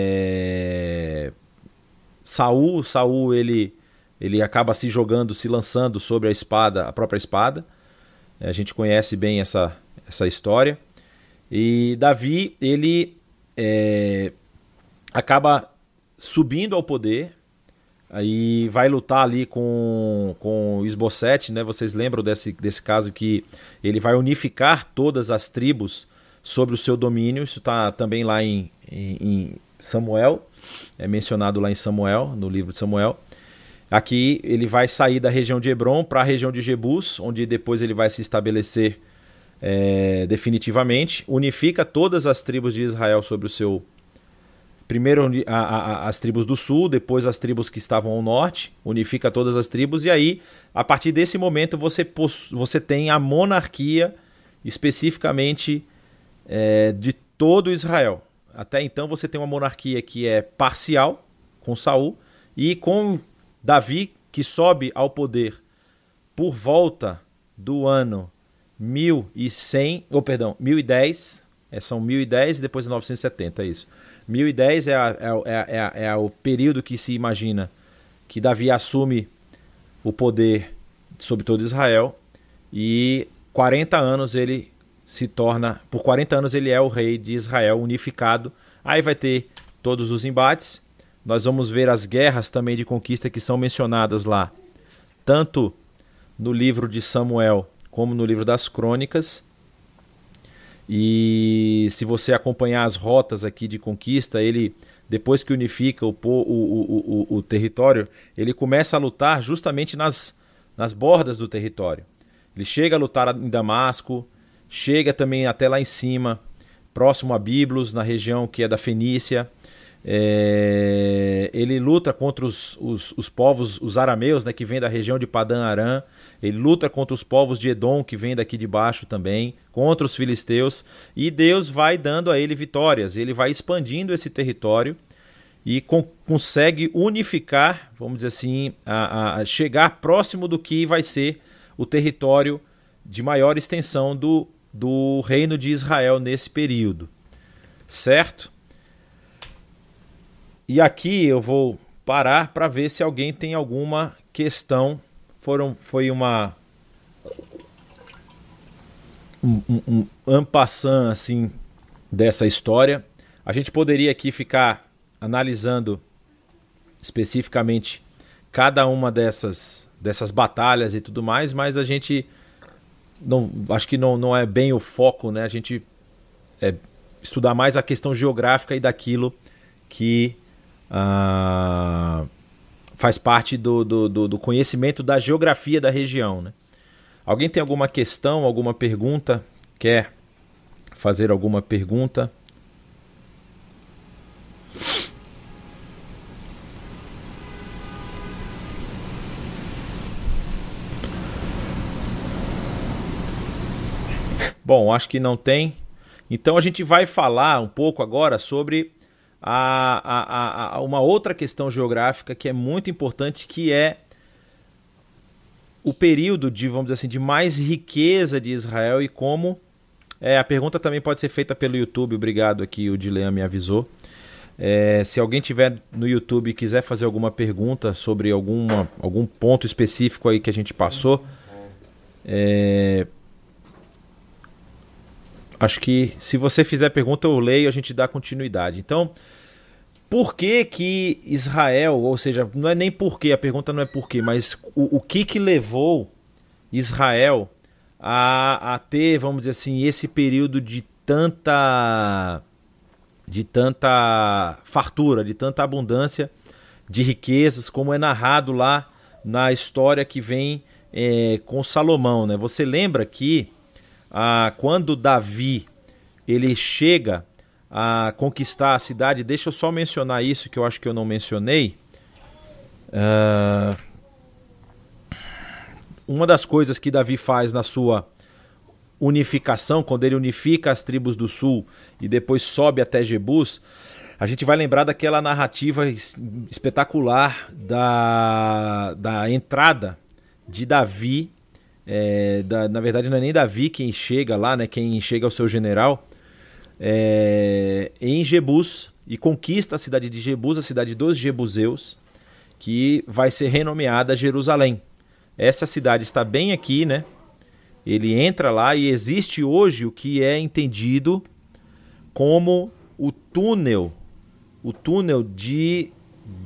Saul, Saul ele, ele acaba se jogando, se lançando sobre a espada, a própria espada. A gente conhece bem essa, essa história. E Davi ele é... acaba subindo ao poder Aí vai lutar ali com, com o Esbocete, né? Vocês lembram desse, desse caso que ele vai unificar todas as tribos sobre o seu domínio. Isso está também lá em, em, em, Samuel, é mencionado lá em Samuel, no livro de Samuel. Aqui ele vai sair da região de Hebron para a região de Jebus, onde depois ele vai se estabelecer é, definitivamente. Unifica todas as tribos de Israel sobre o seu primeiro a, a, as tribos do sul, depois as tribos que estavam ao norte, unifica todas as tribos, e aí, a partir desse momento, você, você tem a monarquia especificamente é, de todo Israel. Até então você tem uma monarquia que é parcial, com Saul, e com Davi, que sobe ao poder por volta do ano 1100, ou perdão, 1010, é, são 1010 e depois 970, é isso. 1010 é, a, é, é, é, é, o período que se imagina que Davi assume o poder sobre todo Israel e 40 anos ele se torna, por 40 anos ele é o rei de Israel unificado. Aí vai ter todos os embates. Nós vamos ver as guerras também de conquista que são mencionadas lá, tanto no livro de Samuel como no livro das Crônicas. E se você acompanhar as rotas aqui de conquista, ele depois que unifica o, o, o, o, território, ele começa a lutar justamente nas, nas bordas do território. Ele chega a lutar em Damasco, chega também até lá em cima, próximo a Biblos, na região que é da Fenícia. É, ele luta contra os, os, os, povos, os arameus, né, que vêm da região de Padan Aram. Ele luta contra os povos de Edom, que vêm daqui de baixo também, contra os filisteus. E Deus vai dando a ele vitórias. Ele vai expandindo esse território e consegue unificar, vamos dizer assim, a, a chegar próximo do que vai ser o território de maior extensão do, do reino de Israel nesse período. Certo? E aqui eu vou parar para ver se alguém tem alguma questão. Foram, foi uma um, um, um assim dessa história. A gente poderia aqui ficar analisando especificamente cada uma dessas dessas batalhas e tudo mais, mas a gente não acho que não, não é bem o foco, né? A gente é, estudar mais a questão geográfica e daquilo que ah, faz parte do, do, do, conhecimento da geografia da região. Né? Alguém tem alguma questão, alguma pergunta? Quer fazer alguma pergunta. Bom, acho que não tem. Então a gente vai falar um pouco agora sobre a, a, a, uma outra questão geográfica que é muito importante, que é o período de, vamos dizer assim, de mais riqueza de Israel e como. É, a pergunta também pode ser feita pelo YouTube, obrigado aqui, o Dilean me avisou. É, se alguém tiver no YouTube e quiser fazer alguma pergunta sobre alguma, algum ponto específico aí que a gente passou, é, acho que se você fizer pergunta eu leio, a gente dá continuidade. Então, por que que Israel, ou seja, não é nem por que, a pergunta não é por que, mas o, o que que levou Israel a, a ter, vamos dizer assim, esse período de tanta de tanta fartura, de tanta abundância de riquezas, como é narrado lá na história que vem é, com Salomão. Né? Você lembra que ah, quando Davi ele chega a conquistar a cidade, deixa eu só mencionar isso que eu acho que eu não mencionei. Uh, uma das coisas que Davi faz na sua unificação, quando ele unifica as tribos do sul e depois sobe até Jebus, a gente vai lembrar daquela narrativa espetacular da, da entrada de Davi. É, da, na verdade, não é nem Davi quem chega lá, né? Quem chega ao seu general, é, em Jebus e conquista a cidade de Jebus, a cidade dos Jebuseus, que vai ser renomeada Jerusalém. Essa cidade está bem aqui, né? Ele entra lá e existe hoje o que é entendido como o túnel, o túnel de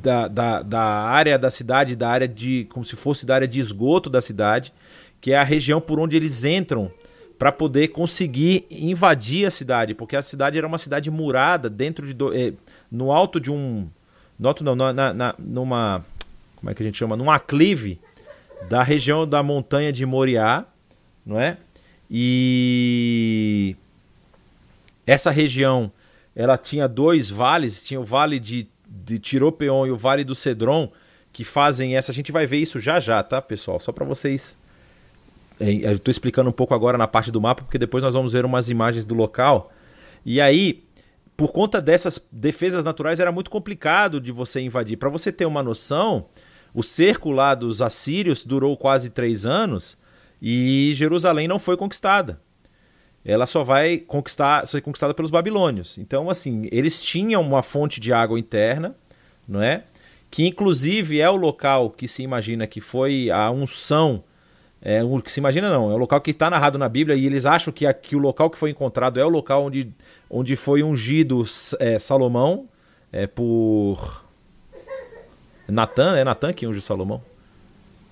da, da, da área da cidade, da área de como se fosse da área de esgoto da cidade, que é a região por onde eles entram para poder conseguir invadir a cidade, porque a cidade era uma cidade murada dentro de do, eh, no alto de um, no alto não, na, na, numa como é que a gente chama, num aclive da região da montanha de Moriá, não é? E essa região ela tinha dois vales, tinha o vale de, de Tiropeon e o vale do Cedron, que fazem essa. A gente vai ver isso já já, tá, pessoal? Só para vocês eu estou explicando um pouco agora na parte do mapa, porque depois nós vamos ver umas imagens do local. E aí, por conta dessas defesas naturais, era muito complicado de você invadir. Para você ter uma noção, o cerco lá dos assírios durou quase três anos e Jerusalém não foi conquistada. Ela só vai conquistar, ser conquistada pelos babilônios. Então, assim, eles tinham uma fonte de água interna, não é? Que inclusive é o local que se imagina que foi a unção é o que se imagina não, é o local que está narrado na Bíblia e eles acham que, aqui, o local que foi encontrado é o local onde, onde foi ungido é, Salomão é, por Natan, é Natan que unge Salomão.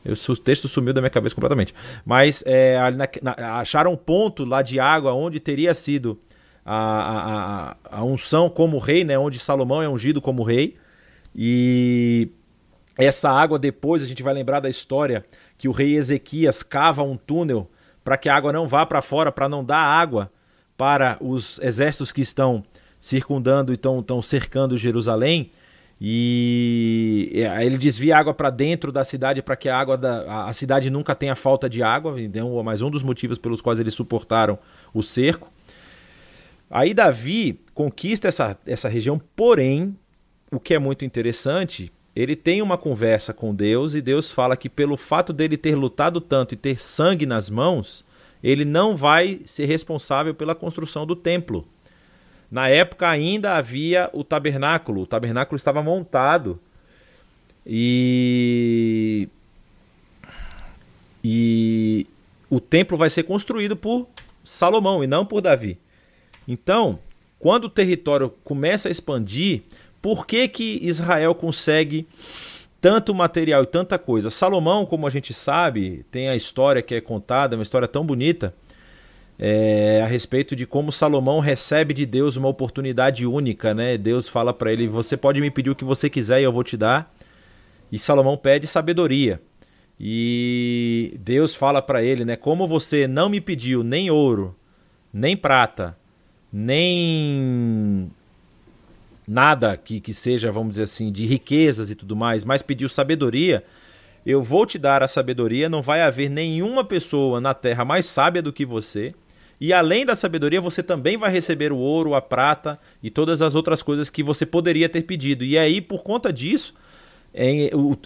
Eu, o texto sumiu da minha cabeça completamente. Mas é, na, na, acharam um ponto lá de água onde teria sido a, a, a, unção como rei, né, onde Salomão é ungido como rei. E essa água depois a gente vai lembrar da história que o rei Ezequias cava um túnel para que a água não vá para fora, para não dar água para os exércitos que estão circundando e estão, cercando Jerusalém. E ele desvia água para dentro da cidade para que a água da a cidade nunca tenha falta de água. Então, mais um dos motivos pelos quais eles suportaram o cerco. Aí Davi conquista essa, essa região, porém, o que é muito interessante ele tem uma conversa com Deus e Deus fala que pelo fato dele ter lutado tanto e ter sangue nas mãos, ele não vai ser responsável pela construção do templo. Na época ainda havia o tabernáculo, o tabernáculo estava montado e e o templo vai ser construído por Salomão e não por Davi. Então, quando o território começa a expandir, por que, que Israel consegue tanto material e tanta coisa? Salomão, como a gente sabe, tem a história que é contada, uma história tão bonita, é, a respeito de como Salomão recebe de Deus uma oportunidade única, né? Deus fala para ele: Você pode me pedir o que você quiser e eu vou te dar. E Salomão pede sabedoria. E Deus fala para ele, né? Como você não me pediu nem ouro, nem prata, nem nada que, que seja, vamos dizer assim, de riquezas e tudo mais, mas pediu sabedoria, eu vou te dar a sabedoria, não vai haver nenhuma pessoa na terra mais sábia do que você. E além da sabedoria, você também vai receber o ouro, a prata e todas as outras coisas que você poderia ter pedido. E aí, por conta disso,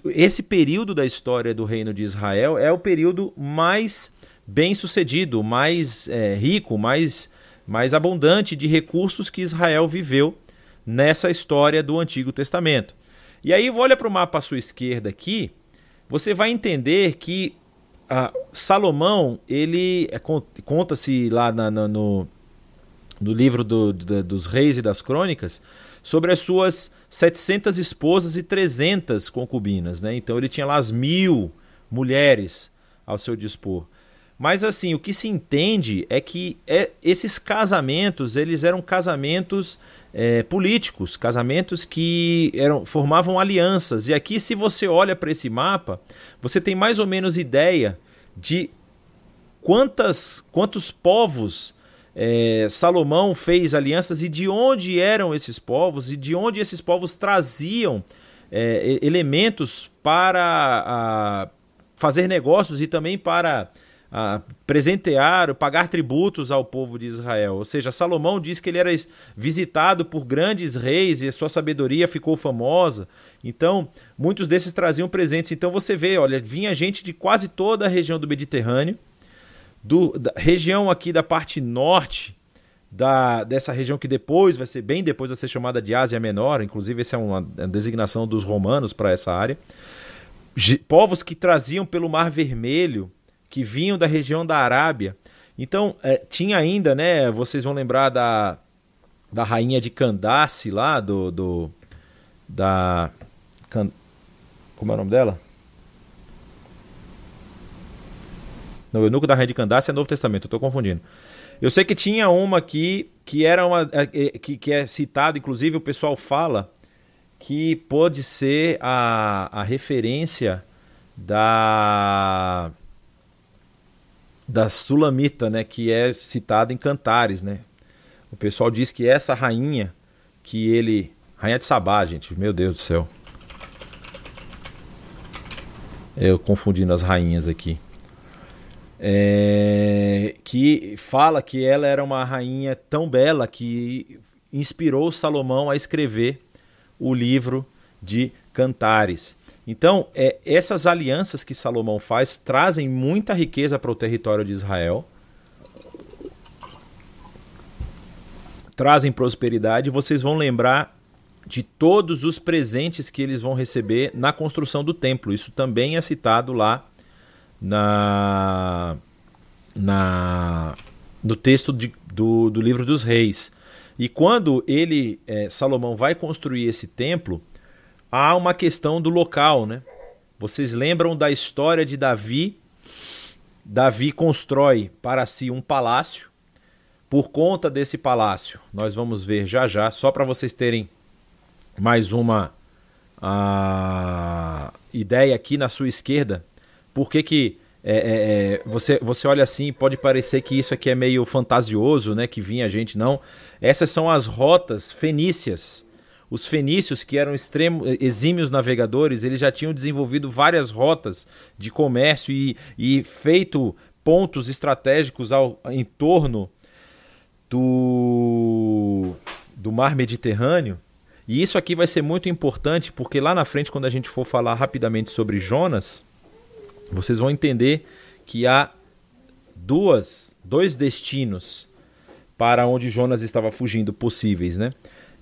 esse período da história do reino de Israel é o período mais bem sucedido, mais é, rico, mais, mais abundante de recursos que Israel viveu nessa história do Antigo Testamento. E aí, olha para o mapa à sua esquerda aqui, você vai entender que ah, Salomão, ele é, conta-se lá na, na, no, no livro do, do, dos reis e das crônicas sobre as suas 700 esposas e 300 concubinas. Né? Então ele tinha lá as mil mulheres ao seu dispor. Mas assim, o que se entende é que é, esses casamentos, eles eram casamentos é, políticos, casamentos que eram, formavam alianças. E aqui, se você olha para esse mapa, você tem mais ou menos ideia de quantas, quantos povos é, Salomão fez alianças e de onde eram esses povos e de onde esses povos traziam é, elementos para a, fazer negócios e também para a presentear, pagar tributos ao povo de Israel. Ou seja, Salomão diz que ele era visitado por grandes reis e a sua sabedoria ficou famosa. Então, muitos desses traziam presentes. Então você vê, olha, vinha gente de quase toda a região do Mediterrâneo, do, da região aqui da parte norte da, dessa região que depois vai ser bem depois vai ser chamada de Ásia Menor, inclusive essa é uma designação dos romanos para essa área. Povos que traziam pelo Mar Vermelho que vinham da região da Arábia. Então, é, tinha ainda, né? Vocês vão lembrar da, da rainha de Candace lá, do. do da. Can, como é o nome dela? No eunuco da rainha de Candace é Novo Testamento, eu estou confundindo. Eu sei que tinha uma aqui que era uma. É, é, que, que é citada, inclusive o pessoal fala que pode ser a, a referência da da Sulamita, né, que é citada em Cantares, né? O pessoal diz que essa rainha que ele, rainha de Sabá, gente, meu Deus do céu. Eu confundindo as rainhas aqui. É, que fala que ela era uma rainha tão bela que inspirou Salomão a escrever o livro de Cantares. Então, é, essas alianças que Salomão faz trazem muita riqueza para o território de Israel, trazem prosperidade. Vocês vão lembrar de todos os presentes que eles vão receber na construção do templo. Isso também é citado lá na, na no texto de, do, do livro dos reis. E quando ele, é, Salomão, vai construir esse templo, há uma questão do local, né? Vocês lembram da história de Davi? Davi constrói para si um palácio. Por conta desse palácio, nós vamos ver já já, só para vocês terem mais uma a, ideia aqui na sua esquerda. Por que, que é, é, é, você, você olha assim pode parecer que isso aqui é meio fantasioso, né? Que vinha a gente. Não. Essas são as rotas fenícias os fenícios, que eram extremo, exímios navegadores, eles já tinham desenvolvido várias rotas de comércio e, e feito pontos estratégicos ao, em torno do, do mar Mediterrâneo. E isso aqui vai ser muito importante porque lá na frente, quando a gente for falar rapidamente sobre Jonas, vocês vão entender que há duas, dois destinos para onde Jonas estava fugindo possíveis, né?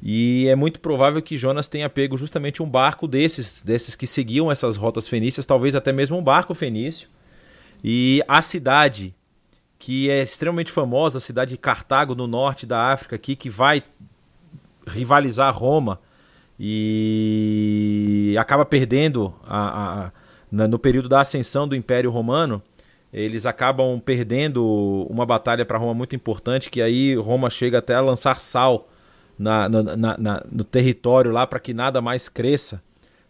E é muito provável que Jonas tenha pego justamente um barco desses, desses que seguiam essas rotas fenícias, talvez até mesmo um barco fenício. E a cidade que é extremamente famosa, a cidade de Cartago, no norte da África, aqui, que vai rivalizar Roma e acaba perdendo a, a, no período da ascensão do Império Romano. Eles acabam perdendo uma batalha para Roma muito importante, que aí Roma chega até a lançar sal na, na, na, no território lá para que nada mais cresça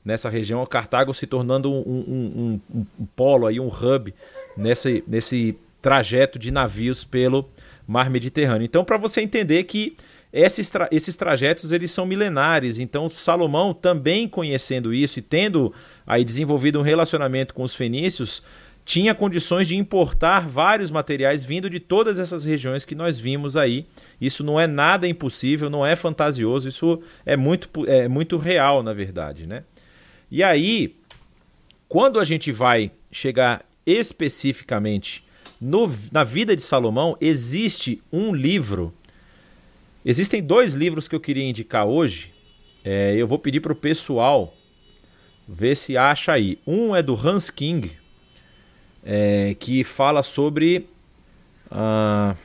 nessa região, Cartago se tornando um, um, um, um, polo, aí, um hub nesse, nesse trajeto de navios pelo mar Mediterrâneo. Então, para você entender que esses, tra esses trajetos eles são milenares, então Salomão também conhecendo isso e tendo aí desenvolvido um relacionamento com os fenícios, tinha condições de importar vários materiais vindo de todas essas regiões que nós vimos aí. Isso não é nada impossível, não é fantasioso, isso é muito, é muito real, na verdade. Né? E aí, quando a gente vai chegar especificamente no, na vida de Salomão, existe um livro. Existem dois livros que eu queria indicar hoje. É, eu vou pedir para o pessoal ver se acha aí. Um é do Hans King, é, que fala sobre. Uh,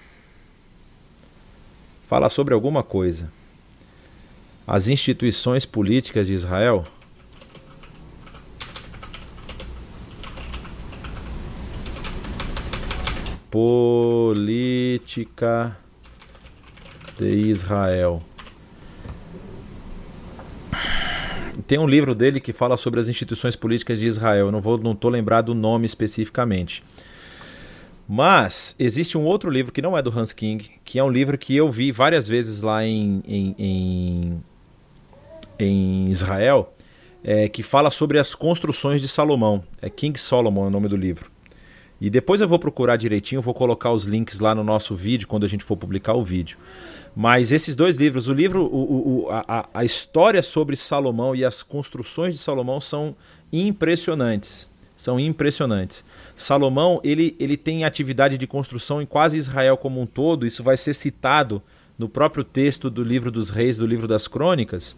fala sobre alguma coisa. As instituições políticas de Israel. Política de Israel. Tem um livro dele que fala sobre as instituições políticas de Israel. Eu não vou, não tô lembrado do nome especificamente. Mas existe um outro livro que não é do Hans King, que é um livro que eu vi várias vezes lá em, em, em, em Israel, é, que fala sobre as construções de Salomão. É King Solomon é o nome do livro. E depois eu vou procurar direitinho, vou colocar os links lá no nosso vídeo quando a gente for publicar o vídeo. Mas esses dois livros, o livro, o, o, a, a história sobre Salomão e as construções de Salomão são impressionantes. São impressionantes. Salomão ele, ele tem atividade de construção em quase Israel como um todo. Isso vai ser citado no próprio texto do livro dos reis, do livro das crônicas.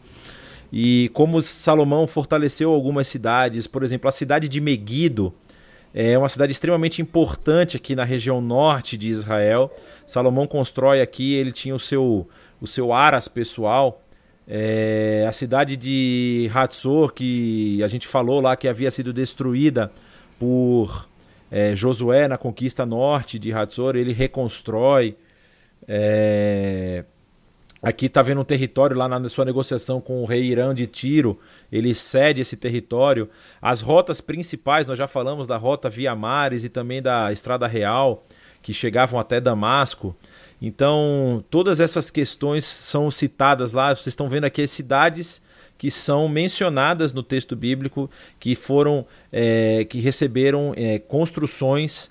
E como Salomão fortaleceu algumas cidades, por exemplo, a cidade de Meguido é uma cidade extremamente importante aqui na região norte de Israel. Salomão constrói aqui, ele tinha o seu, o seu aras pessoal. É, a cidade de Hatzor, que a gente falou lá que havia sido destruída por é, Josué na conquista norte de Hatzor, ele reconstrói. É, aqui está vendo um território lá na sua negociação com o rei Irã de Tiro, ele cede esse território. As rotas principais, nós já falamos da rota via mares e também da Estrada Real que chegavam até Damasco. Então, todas essas questões são citadas lá. Vocês estão vendo aqui as cidades que são mencionadas no texto bíblico, que foram, é, que receberam é, construções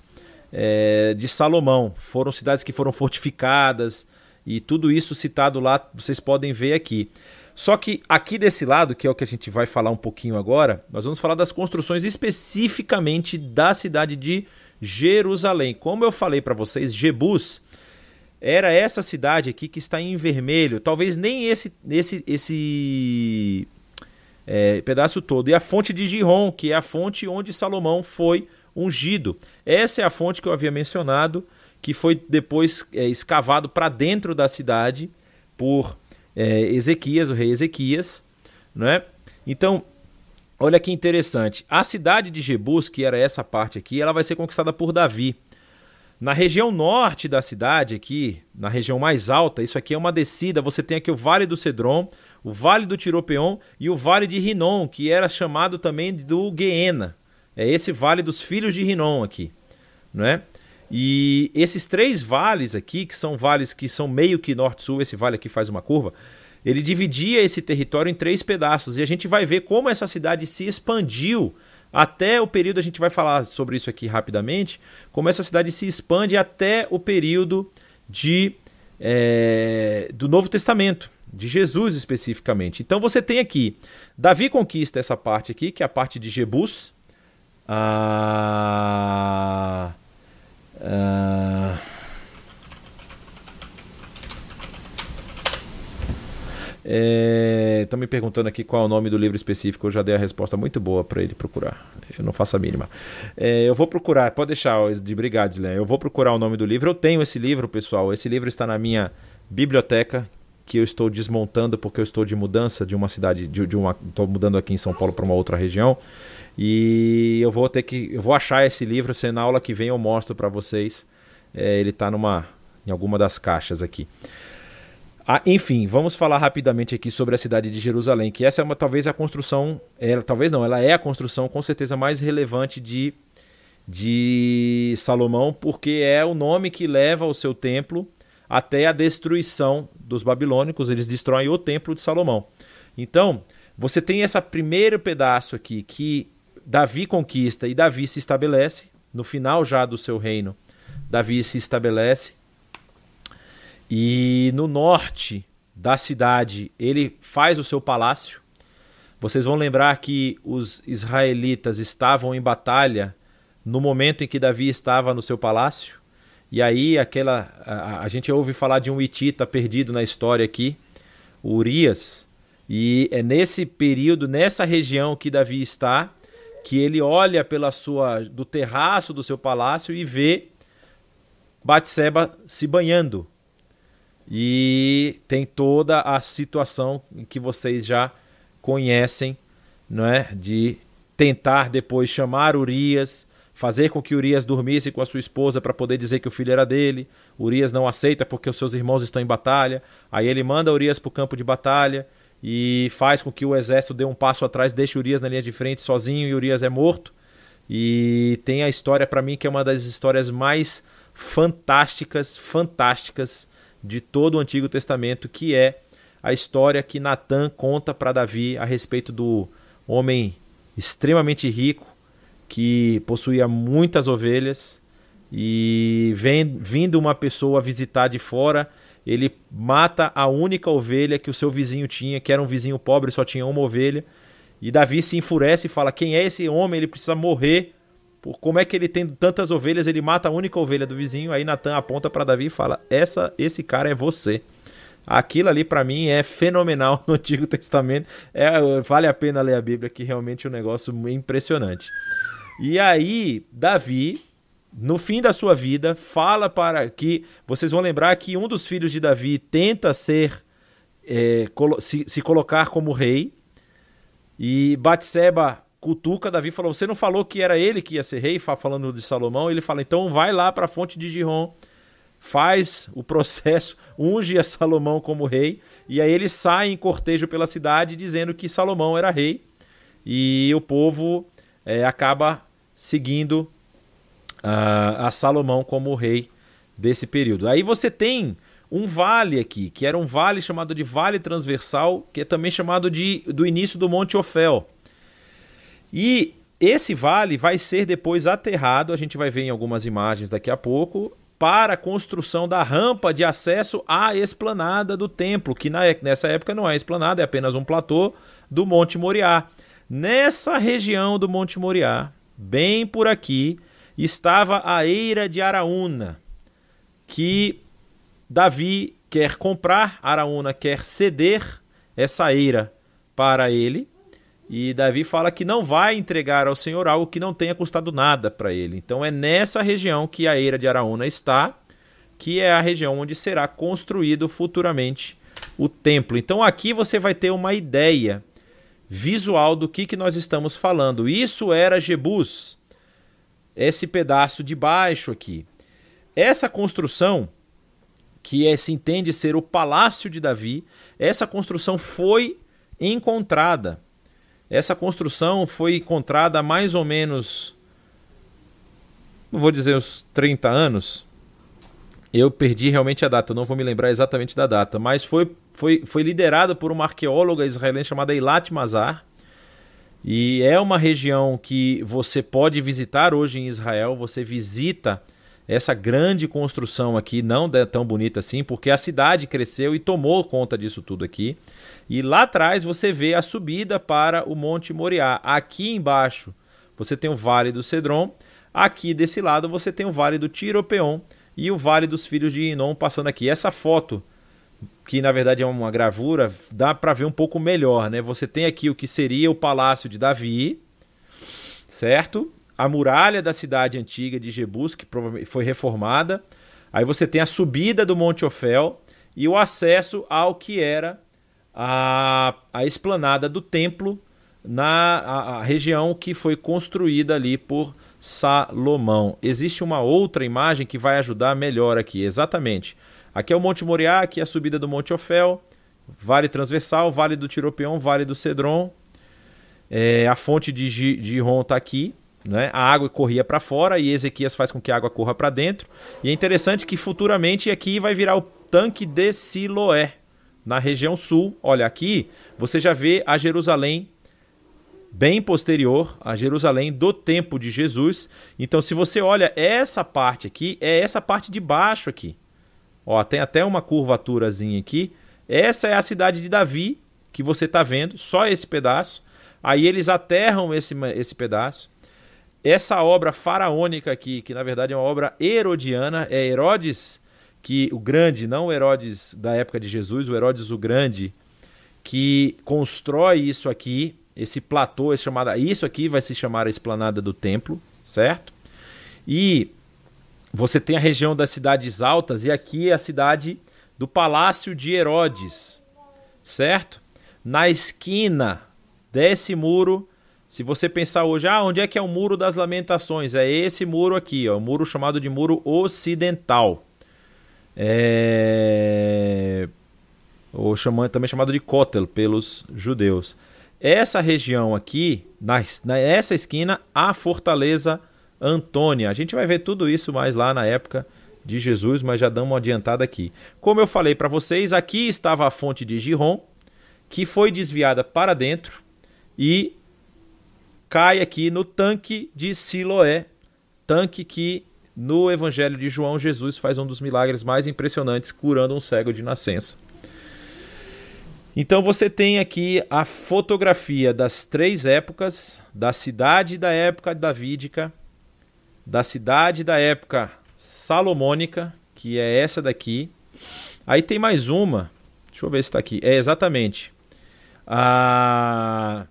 é, de Salomão. Foram cidades que foram fortificadas e tudo isso citado lá, vocês podem ver aqui. Só que aqui desse lado, que é o que a gente vai falar um pouquinho agora, nós vamos falar das construções especificamente da cidade de Jerusalém. Como eu falei para vocês, Jebus era essa cidade aqui que está em vermelho. Talvez nem esse esse esse é, pedaço todo. E a fonte de Giron, que é a fonte onde Salomão foi ungido. Essa é a fonte que eu havia mencionado, que foi depois é, escavado para dentro da cidade por é, Ezequias, o rei Ezequias, né? Então Olha que interessante. A cidade de Jebus, que era essa parte aqui, ela vai ser conquistada por Davi. Na região norte da cidade, aqui, na região mais alta, isso aqui é uma descida. Você tem aqui o Vale do Cedron, o Vale do Tiropeon e o Vale de Rinom, que era chamado também do Guiena. É esse Vale dos Filhos de Rinom aqui, não é? E esses três vales aqui, que são vales que são meio que norte-sul, esse vale aqui faz uma curva, ele dividia esse território em três pedaços e a gente vai ver como essa cidade se expandiu até o período, a gente vai falar sobre isso aqui rapidamente, como essa cidade se expande até o período de, é, do Novo Testamento, de Jesus especificamente. Então você tem aqui, Davi conquista essa parte aqui, que é a parte de Jebus. Ah, ah, Estão é, me perguntando aqui qual é o nome do livro específico. Eu já dei a resposta muito boa para ele procurar. Eu não faço a mínima. É, eu vou procurar, pode deixar, de obrigado, Eu vou procurar o nome do livro. Eu tenho esse livro, pessoal. Esse livro está na minha biblioteca, que eu estou desmontando porque eu estou de mudança de uma cidade, de, de uma, estou mudando aqui em São Paulo para uma outra região. E eu vou ter que, eu vou achar esse livro. Se na aula que vem eu mostro para vocês. É, ele está numa, em alguma das caixas aqui. Ah, enfim, vamos falar rapidamente aqui sobre a cidade de Jerusalém, que essa é uma, talvez a construção, ela, talvez não, ela é a construção com certeza mais relevante de, de Salomão, porque é o nome que leva ao seu templo até a destruição dos babilônicos, eles destroem o templo de Salomão. Então, você tem esse primeiro pedaço aqui que Davi conquista e Davi se estabelece, no final já do seu reino, Davi se estabelece. E no norte da cidade, ele faz o seu palácio. Vocês vão lembrar que os israelitas estavam em batalha no momento em que Davi estava no seu palácio. E aí aquela a, a gente ouve falar de um hitita perdido na história aqui, Urias, e é nesse período, nessa região que Davi está, que ele olha pela sua do terraço do seu palácio e vê Batseba se banhando. E tem toda a situação que vocês já conhecem, não é? De tentar depois chamar Urias, fazer com que Urias dormisse com a sua esposa para poder dizer que o filho era dele. Urias não aceita porque os seus irmãos estão em batalha. Aí ele manda Urias para o campo de batalha e faz com que o exército dê um passo atrás, deixe Urias na linha de frente sozinho e Urias é morto. E tem a história para mim que é uma das histórias mais fantásticas, fantásticas de todo o Antigo Testamento, que é a história que Natan conta para Davi a respeito do homem extremamente rico que possuía muitas ovelhas e vem vindo uma pessoa visitar de fora ele mata a única ovelha que o seu vizinho tinha, que era um vizinho pobre, só tinha uma ovelha. E Davi se enfurece e fala: Quem é esse homem? Ele precisa morrer. Como é que ele tem tantas ovelhas? Ele mata a única ovelha do vizinho. Aí Natan aponta para Davi e fala: Essa, esse cara é você. Aquilo ali para mim é fenomenal no Antigo Testamento. É, vale a pena ler a Bíblia, que realmente é um negócio impressionante. E aí, Davi no fim da sua vida, fala para que. Vocês vão lembrar que um dos filhos de Davi tenta ser. É, se, se, colocar como rei. E Batseba cutuca Davi falou: Você não falou que era ele que ia ser rei? Falando de Salomão. Ele fala: Então vai lá para a fonte de Giron, faz o processo, unge a Salomão como rei. E aí ele sai em cortejo pela cidade dizendo que Salomão era rei. E o povo é, acaba seguindo a, a Salomão como rei desse período. Aí você tem um vale aqui, que era um vale chamado de Vale Transversal, que é também chamado de do início do Monte Ofel. E esse vale vai ser depois aterrado, a gente vai ver em algumas imagens daqui a pouco, para a construção da rampa de acesso à esplanada do templo, que na, nessa época não é esplanada, é apenas um platô do Monte Moriá. Nessa região do Monte Moriá, bem por aqui, estava a eira de Araúna, que Davi quer comprar, Araúna quer ceder essa eira para ele, e Davi fala que não vai entregar ao Senhor algo que não tenha custado nada para ele. Então é nessa região que a eira de Araúna está, que é a região onde será construído futuramente o templo. Então aqui você vai ter uma ideia visual do que, que nós estamos falando. Isso era Jebus, esse pedaço de baixo aqui. Essa construção, que é, se entende ser o palácio de Davi, essa construção foi encontrada. Essa construção foi encontrada há mais ou menos, não vou dizer uns 30 anos. Eu perdi realmente a data, não vou me lembrar exatamente da data, mas foi, foi, foi liderada por uma arqueóloga israelense chamada Eilat Mazar e é uma região que você pode visitar hoje em Israel. Você visita essa grande construção aqui, não é tão bonita assim, porque a cidade cresceu e tomou conta disso tudo aqui. E lá atrás você vê a subida para o Monte Moriá. Aqui embaixo você tem o Vale do Cedron. Aqui desse lado você tem o Vale do Tiropeon e o Vale dos Filhos de Inom passando aqui. Essa foto que na verdade é uma gravura, dá para ver um pouco melhor, né? Você tem aqui o que seria o palácio de Davi, certo? A muralha da cidade antiga de Jebus, que foi reformada. Aí você tem a subida do Monte Ofel e o acesso ao que era a, a esplanada do templo na a, a região que foi construída ali por Salomão. Existe uma outra imagem que vai ajudar melhor aqui, exatamente. Aqui é o Monte Moriá, aqui é a subida do Monte Ofel, Vale Transversal, Vale do Tiropeão, Vale do Cedron. É, a fonte de Giron está aqui. né? A água corria para fora e Ezequias faz com que a água corra para dentro. E é interessante que futuramente aqui vai virar o tanque de Siloé, na região sul. Olha, aqui você já vê a Jerusalém bem posterior a Jerusalém do tempo de Jesus. Então, se você olha essa parte aqui, é essa parte de baixo aqui. Ó, tem até uma curvaturazinha aqui. Essa é a cidade de Davi que você está vendo, só esse pedaço. Aí eles aterram esse, esse pedaço. Essa obra faraônica aqui, que na verdade é uma obra herodiana, é Herodes, que o grande, não o Herodes da época de Jesus, o Herodes o grande, que constrói isso aqui, esse platô, esse chamado, isso aqui vai se chamar a esplanada do templo, certo? E você tem a região das cidades altas e aqui é a cidade do palácio de Herodes, certo? Na esquina desse muro se você pensar hoje, ah, onde é que é o Muro das Lamentações? É esse muro aqui, ó, o muro chamado de Muro Ocidental. É... Ou chama, também chamado de Kotel pelos judeus. Essa região aqui, na, nessa esquina, a Fortaleza Antônia. A gente vai ver tudo isso mais lá na época de Jesus, mas já damos uma adiantada aqui. Como eu falei para vocês, aqui estava a fonte de Giron, que foi desviada para dentro e cai aqui no tanque de Siloé, tanque que no Evangelho de João Jesus faz um dos milagres mais impressionantes, curando um cego de nascença. Então você tem aqui a fotografia das três épocas, da cidade da época davídica, da cidade da época salomônica, que é essa daqui. Aí tem mais uma, deixa eu ver se está aqui. É exatamente a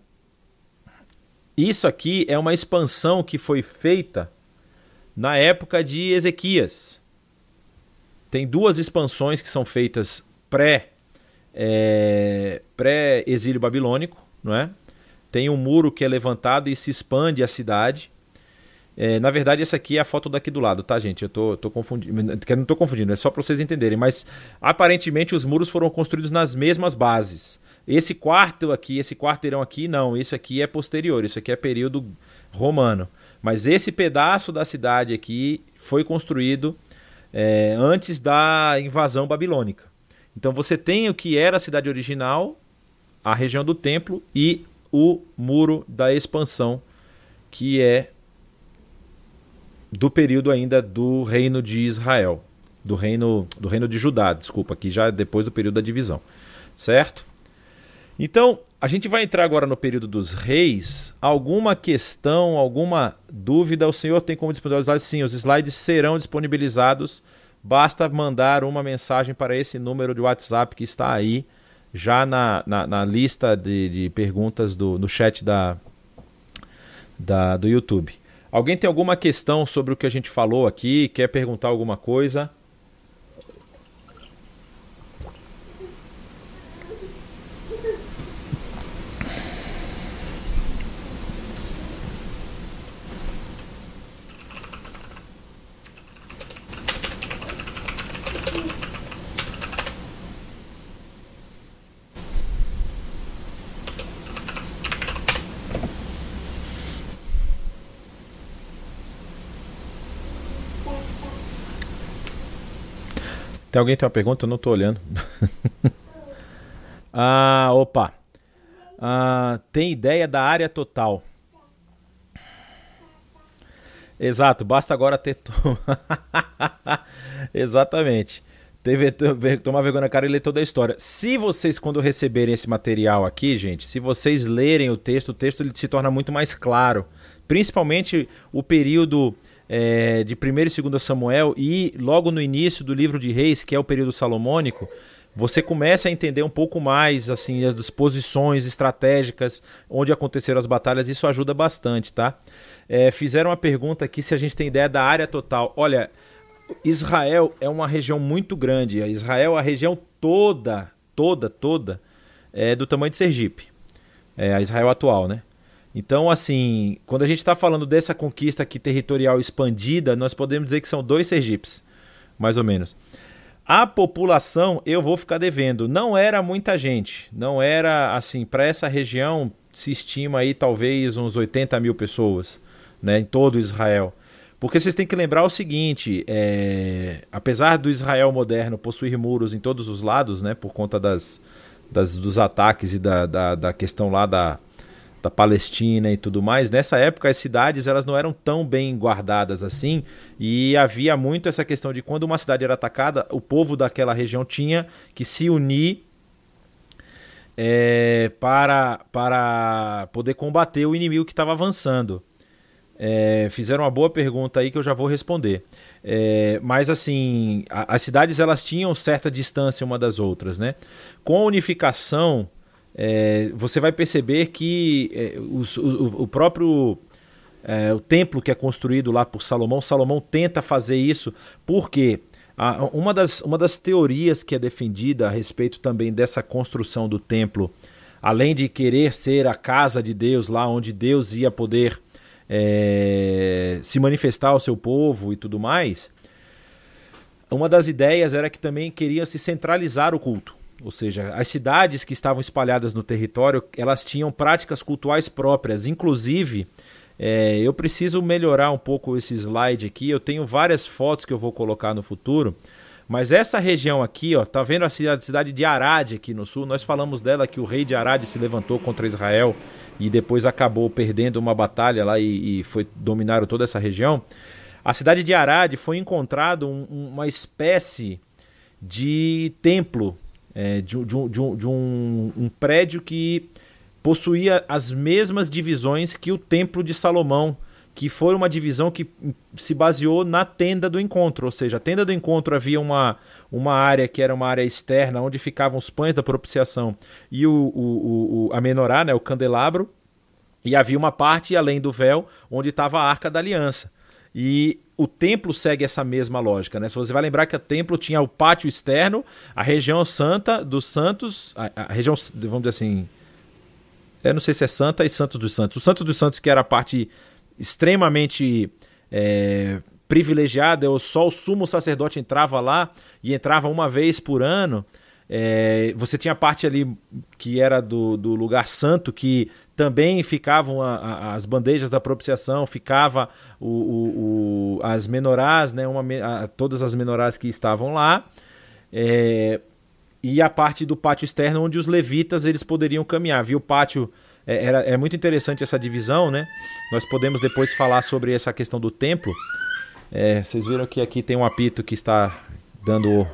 isso aqui é uma expansão que foi feita na época de Ezequias. Tem duas expansões que são feitas pré é, pré exílio babilônico, não é? Tem um muro que é levantado e se expande a cidade. É, na verdade, essa aqui é a foto daqui do lado, tá, gente? Eu tô, tô confundindo. Não estou confundindo, é só para vocês entenderem. Mas aparentemente os muros foram construídos nas mesmas bases. Esse quarto aqui, esse quarteirão aqui, não, isso aqui é posterior, isso aqui é período romano. Mas esse pedaço da cidade aqui foi construído é, antes da invasão babilônica. Então você tem o que era a cidade original, a região do templo e o muro da expansão, que é do período ainda do reino de Israel, do reino do reino de Judá, desculpa, aqui já depois do período da divisão, certo? Então, a gente vai entrar agora no período dos reis. Alguma questão, alguma dúvida? O senhor tem como disponibilizar? Sim, os slides serão disponibilizados. Basta mandar uma mensagem para esse número de WhatsApp que está aí, já na, na, na lista de, de perguntas do, no chat da, da, do YouTube. Alguém tem alguma questão sobre o que a gente falou aqui? Quer perguntar alguma coisa? Tem alguém que tem uma pergunta? Eu não estou olhando. ah, opa. Ah, tem ideia da área total? Exato, basta agora ter. Exatamente. Teve, tomar vergonha na cara e ler toda a história. Se vocês, quando receberem esse material aqui, gente, se vocês lerem o texto, o texto ele se torna muito mais claro. Principalmente o período é, de 1 e 2 Samuel e logo no início do livro de Reis, que é o período salomônico, você começa a entender um pouco mais assim as posições estratégicas, onde aconteceram as batalhas, isso ajuda bastante, tá? É, fizeram uma pergunta aqui se a gente tem ideia da área total. Olha, Israel é uma região muito grande. Israel, a região toda, toda, toda, é do tamanho de Sergipe. É a Israel atual, né? Então, assim, quando a gente está falando dessa conquista aqui territorial expandida, nós podemos dizer que são dois Sergipes, mais ou menos. A população, eu vou ficar devendo, não era muita gente, não era assim, para essa região se estima aí talvez uns 80 mil pessoas, né, em todo Israel. Porque vocês têm que lembrar o seguinte: é, apesar do Israel moderno possuir muros em todos os lados, né, por conta das, das dos ataques e da, da, da, questão lá da, da Palestina e tudo mais, nessa época as cidades elas não eram tão bem guardadas assim e havia muito essa questão de quando uma cidade era atacada, o povo daquela região tinha que se unir é, para, para poder combater o inimigo que estava avançando. É, fizeram uma boa pergunta aí que eu já vou responder. É, mas assim, a, as cidades elas tinham certa distância uma das outras, né? Com a unificação, é, você vai perceber que é, os, o, o, próprio é, o templo que é construído lá por Salomão, Salomão tenta fazer isso porque a, uma, das, uma das teorias que é defendida a respeito também dessa construção do templo, além de querer ser a casa de Deus, lá onde Deus ia poder é, se manifestar ao seu povo e tudo mais, uma das ideias era que também queria se centralizar o culto. Ou seja, as cidades que estavam espalhadas no território, elas tinham práticas cultuais próprias. Inclusive, é, eu preciso melhorar um pouco esse slide aqui. Eu tenho várias fotos que eu vou colocar no futuro. Mas essa região aqui, ó, tá vendo a cidade de Arad aqui no sul? Nós falamos dela que o rei de Arad se levantou contra Israel e depois acabou perdendo uma batalha lá e, e foi dominaram toda essa região. A cidade de Arad foi encontrado um, uma espécie de templo, é, de, de, de, de um, um prédio que possuía as mesmas divisões que o Templo de Salomão, que foi uma divisão que se baseou na tenda do encontro, ou seja, a tenda do encontro havia uma, uma área que era uma área externa, onde ficavam os pães da propiciação e o, o, o, a menorá, né, o candelabro, e havia uma parte além do véu onde estava a arca da aliança. E o templo segue essa mesma lógica, né? Se você vai lembrar que o templo tinha o pátio externo, a região santa dos santos, a, a região, vamos dizer assim, eu não sei se é santa e santos dos santos. O santo dos santos que era a parte extremamente é, privilegiada, só o sumo sacerdote entrava lá e entrava uma vez por ano. É, você tinha a parte ali que era do, do lugar santo, que também ficavam a, a, as bandejas da propiciação, ficava o, o, o as menorás, né, uma, a, todas as menorás que estavam lá, é, e a parte do pátio externo onde os levitas eles poderiam caminhar. Viu o pátio é, era, é muito interessante essa divisão, né? Nós podemos depois falar sobre essa questão do templo. É, vocês viram que aqui tem um apito que está dando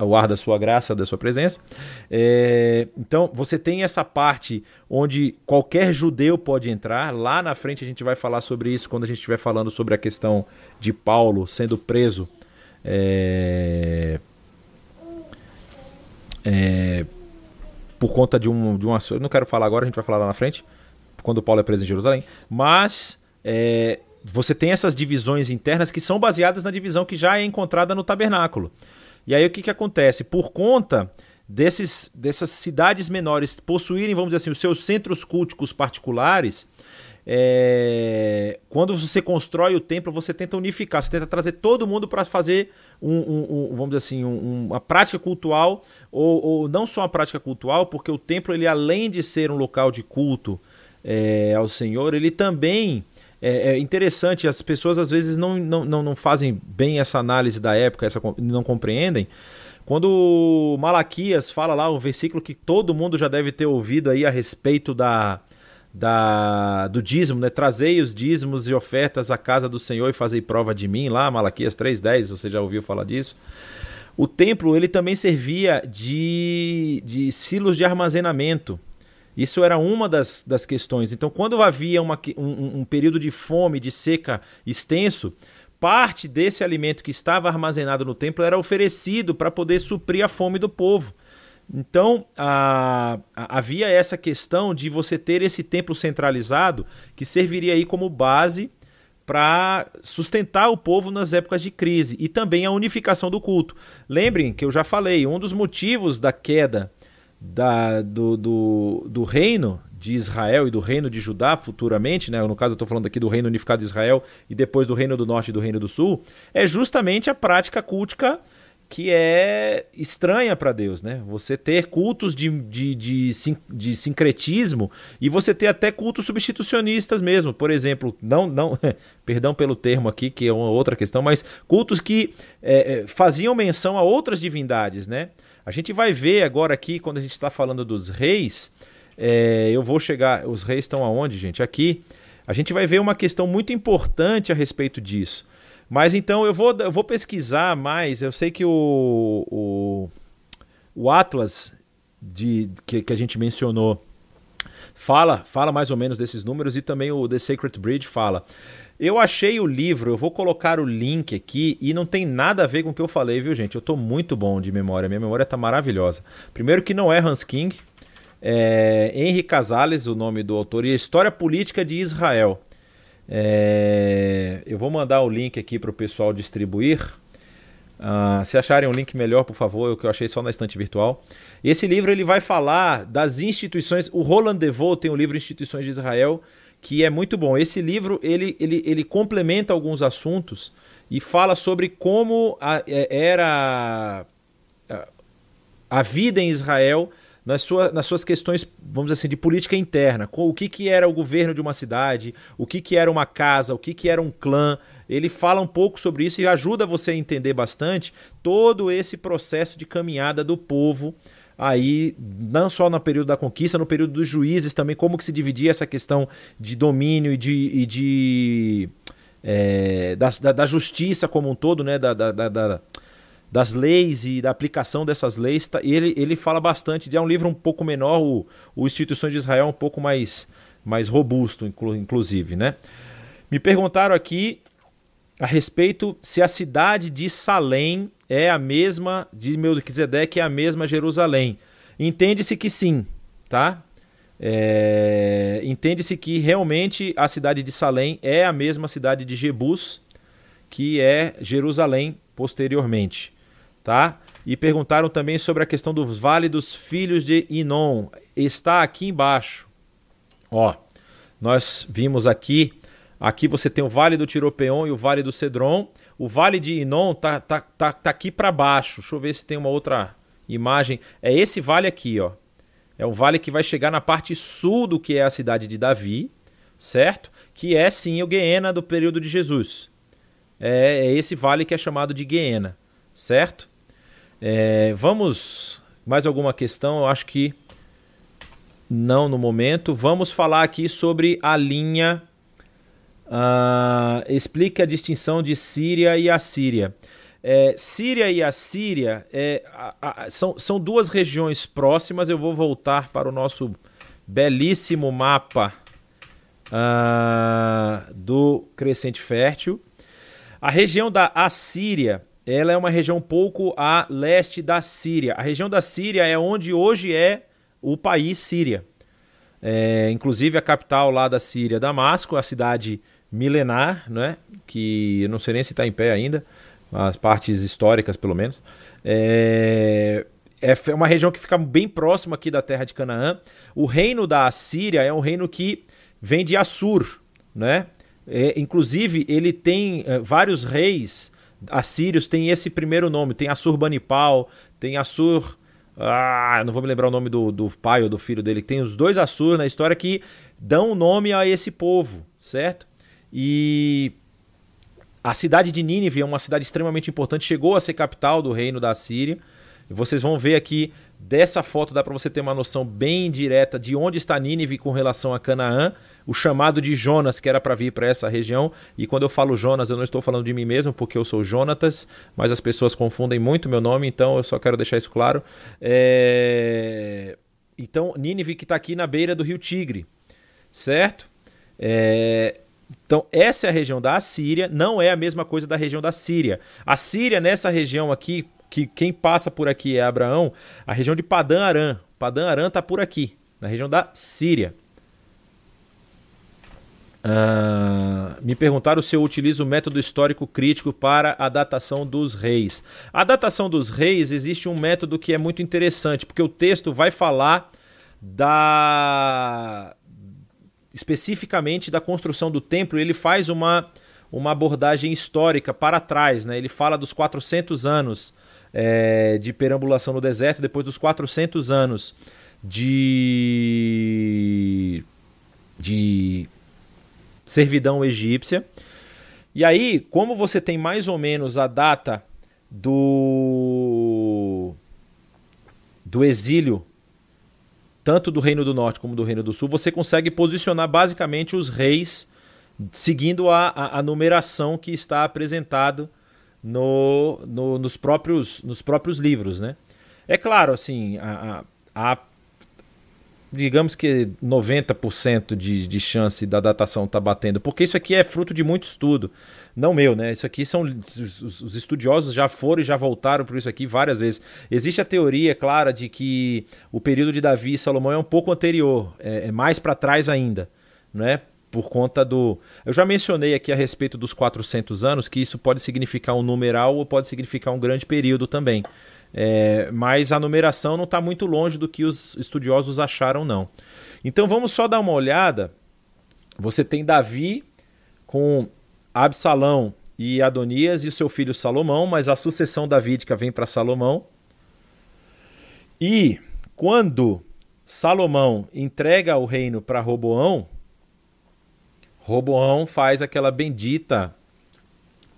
o ar da sua graça, da sua presença. É, então, você tem essa parte onde qualquer judeu pode entrar. Lá na frente a gente vai falar sobre isso quando a gente estiver falando sobre a questão de Paulo sendo preso. É, é, por conta de um, de um Eu não quero falar agora, a gente vai falar lá na frente, quando Paulo é preso em Jerusalém. Mas é, você tem essas divisões internas que são baseadas na divisão que já é encontrada no tabernáculo. E aí o que, que acontece? Por conta desses, dessas cidades menores possuírem, vamos dizer assim, os seus centros culticos particulares, é, quando você constrói o templo, você tenta unificar, você tenta trazer todo mundo para fazer um, um, um, vamos dizer assim, uma prática cultural, ou, ou, não só uma prática cultural, porque o templo, ele além de ser um local de culto é, ao Senhor, ele também é, é, interessante, as pessoas às vezes não, não, não, não fazem bem essa análise da época, essa, não compreendem. Quando Malaquias fala lá, o versículo que todo mundo já deve ter ouvido aí a respeito da, da, do dízimo, né? Trazei os dízimos e ofertas à casa do Senhor e fazei prova de mim, lá, Malaquias 3,10, você já ouviu falar disso. O templo ele também servia de, de silos de armazenamento. Isso era uma das, das questões. Então, quando havia uma, um, um período de fome, de seca extenso, parte desse alimento que estava armazenado no templo era oferecido para poder suprir a fome do povo. Então, a, a, havia essa questão de você ter esse templo centralizado que serviria aí como base para sustentar o povo nas épocas de crise e também a unificação do culto. Lembrem que eu já falei, um dos motivos da queda da, do, do, do reino de Israel e do reino de Judá futuramente, né? no caso eu estou falando aqui do reino unificado de Israel e depois do reino do norte e do reino do sul, é justamente a prática cultica que é estranha para Deus, né? Você ter cultos de, de, de, de, sincretismo e você ter até cultos substitucionistas mesmo. Por exemplo, não, não, perdão pelo termo aqui, que é uma outra questão, mas cultos que é, faziam menção a outras divindades, né? A gente vai ver agora aqui, quando a gente está falando dos reis, é, eu vou chegar. Os reis estão aonde, gente? Aqui. A gente vai ver uma questão muito importante a respeito disso. Mas então eu vou, eu vou pesquisar mais. Eu sei que o, o, o Atlas de, que, que a gente mencionou fala, fala mais ou menos desses números e também o The Sacred Bridge fala. Eu achei o livro, eu vou colocar o link aqui e não tem nada a ver com o que eu falei, viu, gente? Eu tô muito bom de memória, minha memória tá maravilhosa. Primeiro que não é Hans King, é Henry Casales, o nome do autor, e a História Política de Israel. É... Eu vou mandar o link aqui para o pessoal distribuir. Uh, se acharem um link melhor, por favor, é o que eu achei só na estante virtual. Esse livro ele vai falar das instituições. O Roland Devaux tem o livro Instituições de Israel, que é muito bom. Esse livro ele, ele, ele complementa alguns assuntos e fala sobre como a, é, era a, vida em Israel nas, sua, nas suas questões, vamos dizer assim, de política interna. O que, que era o governo de uma cidade, o que, que era uma casa, o que, que era um clã. Ele fala um pouco sobre isso e ajuda você a entender bastante todo esse processo de caminhada do povo aí não só no período da conquista, no período dos juízes também, como que se dividia essa questão de domínio e de, e de é, da, da, da, justiça como um todo, né, da, da, das leis e da aplicação dessas leis. Tá, ele, ele fala bastante, é um livro um pouco menor, o, o Instituições de Israel é um pouco mais, mais robusto, inclusive, né. Me perguntaram aqui a respeito se a cidade de Salém é a mesma de Melquisedeque, é a mesma Jerusalém. Entende-se que sim, tá? É, Entende-se que realmente a cidade de Salém é a mesma cidade de Jebus, que é Jerusalém posteriormente, tá? E perguntaram também sobre a questão do Vale dos Filhos de Inon. Está aqui embaixo. Ó, nós vimos aqui, aqui você tem o Vale do Tiropeon e o Vale do Cedron. O Vale de Inon tá, tá, tá, tá aqui para baixo. Deixa eu ver se tem uma outra imagem. É esse vale aqui, ó. É um vale que vai chegar na parte sul do que é a cidade de Davi, certo? Que é sim o Guiena do período de Jesus. É, é esse vale que é chamado de Guiena, certo? É, vamos. Mais alguma questão? Eu acho que não no momento. Vamos falar aqui sobre a linha Uh, explica a distinção de Síria e Assíria. É, Síria e Assíria é, a, a, são, são duas regiões próximas. Eu vou voltar para o nosso belíssimo mapa uh, do Crescente Fértil. A região da Assíria ela é uma região pouco a leste da Síria. A região da Síria é onde hoje é o país Síria. É, inclusive a capital lá da Síria, Damasco, a cidade milenar, né? que não sei nem se está em pé ainda, as partes históricas pelo menos. É... é uma região que fica bem próxima aqui da terra de Canaã. O reino da Assíria é um reino que vem de Assur, né? É, inclusive, ele tem é, vários reis assírios, tem esse primeiro nome, tem Assurbanipal, tem Assur. Ah, não vou me lembrar o nome do, do pai ou do filho dele. Tem os dois Assur na história que dão nome a esse povo, certo? E a cidade de Nínive é uma cidade extremamente importante, chegou a ser capital do reino da Síria. E vocês vão ver aqui dessa foto dá para você ter uma noção bem direta de onde está Nínive com relação a Canaã, o chamado de Jonas que era para vir para essa região. E quando eu falo Jonas, eu não estou falando de mim mesmo, porque eu sou Jonatas, mas as pessoas confundem muito meu nome, então eu só quero deixar isso claro. É... Então, Nínive que está aqui na beira do rio Tigre, certo? É... Então, essa é a região da Assíria, não é a mesma coisa da região da Síria. A Síria, nessa região aqui, que quem passa por aqui é Abraão, a região de Padã Aram. Padã Aram está por aqui, na região da Síria. Uh, me perguntaram se eu utilizo o método histórico crítico para a datação dos reis. A datação dos reis existe um método que é muito interessante, porque o texto vai falar da especificamente da construção do templo, ele faz uma, uma abordagem histórica para trás. Né? Ele fala dos 400 anos é, de perambulação no deserto, depois dos 400 anos de, de servidão egípcia. E aí, como você tem mais ou menos a data do, do exílio, tanto do Reino do Norte como do Reino do Sul, você consegue posicionar basicamente os reis seguindo a, a, a numeração que está apresentado no, no, nos, próprios, nos próprios livros. Né? É claro, assim, a, a, a digamos que 90% de, de chance da datação tá batendo, porque isso aqui é fruto de muito estudo, não meu, né? Isso aqui são os, os estudiosos já foram e já voltaram por isso aqui várias vezes. Existe a teoria, clara, de que o período de Davi e Salomão é um pouco anterior, é, é mais para trás ainda, né? Por conta do. Eu já mencionei aqui a respeito dos 400 anos que isso pode significar um numeral ou pode significar um grande período também. É, mas a numeração não está muito longe do que os estudiosos acharam, não. Então vamos só dar uma olhada. Você tem Davi com Absalão e Adonias e o seu filho Salomão, mas a sucessão davídica vem para Salomão. E quando Salomão entrega o reino para Roboão, Roboão faz aquela bendita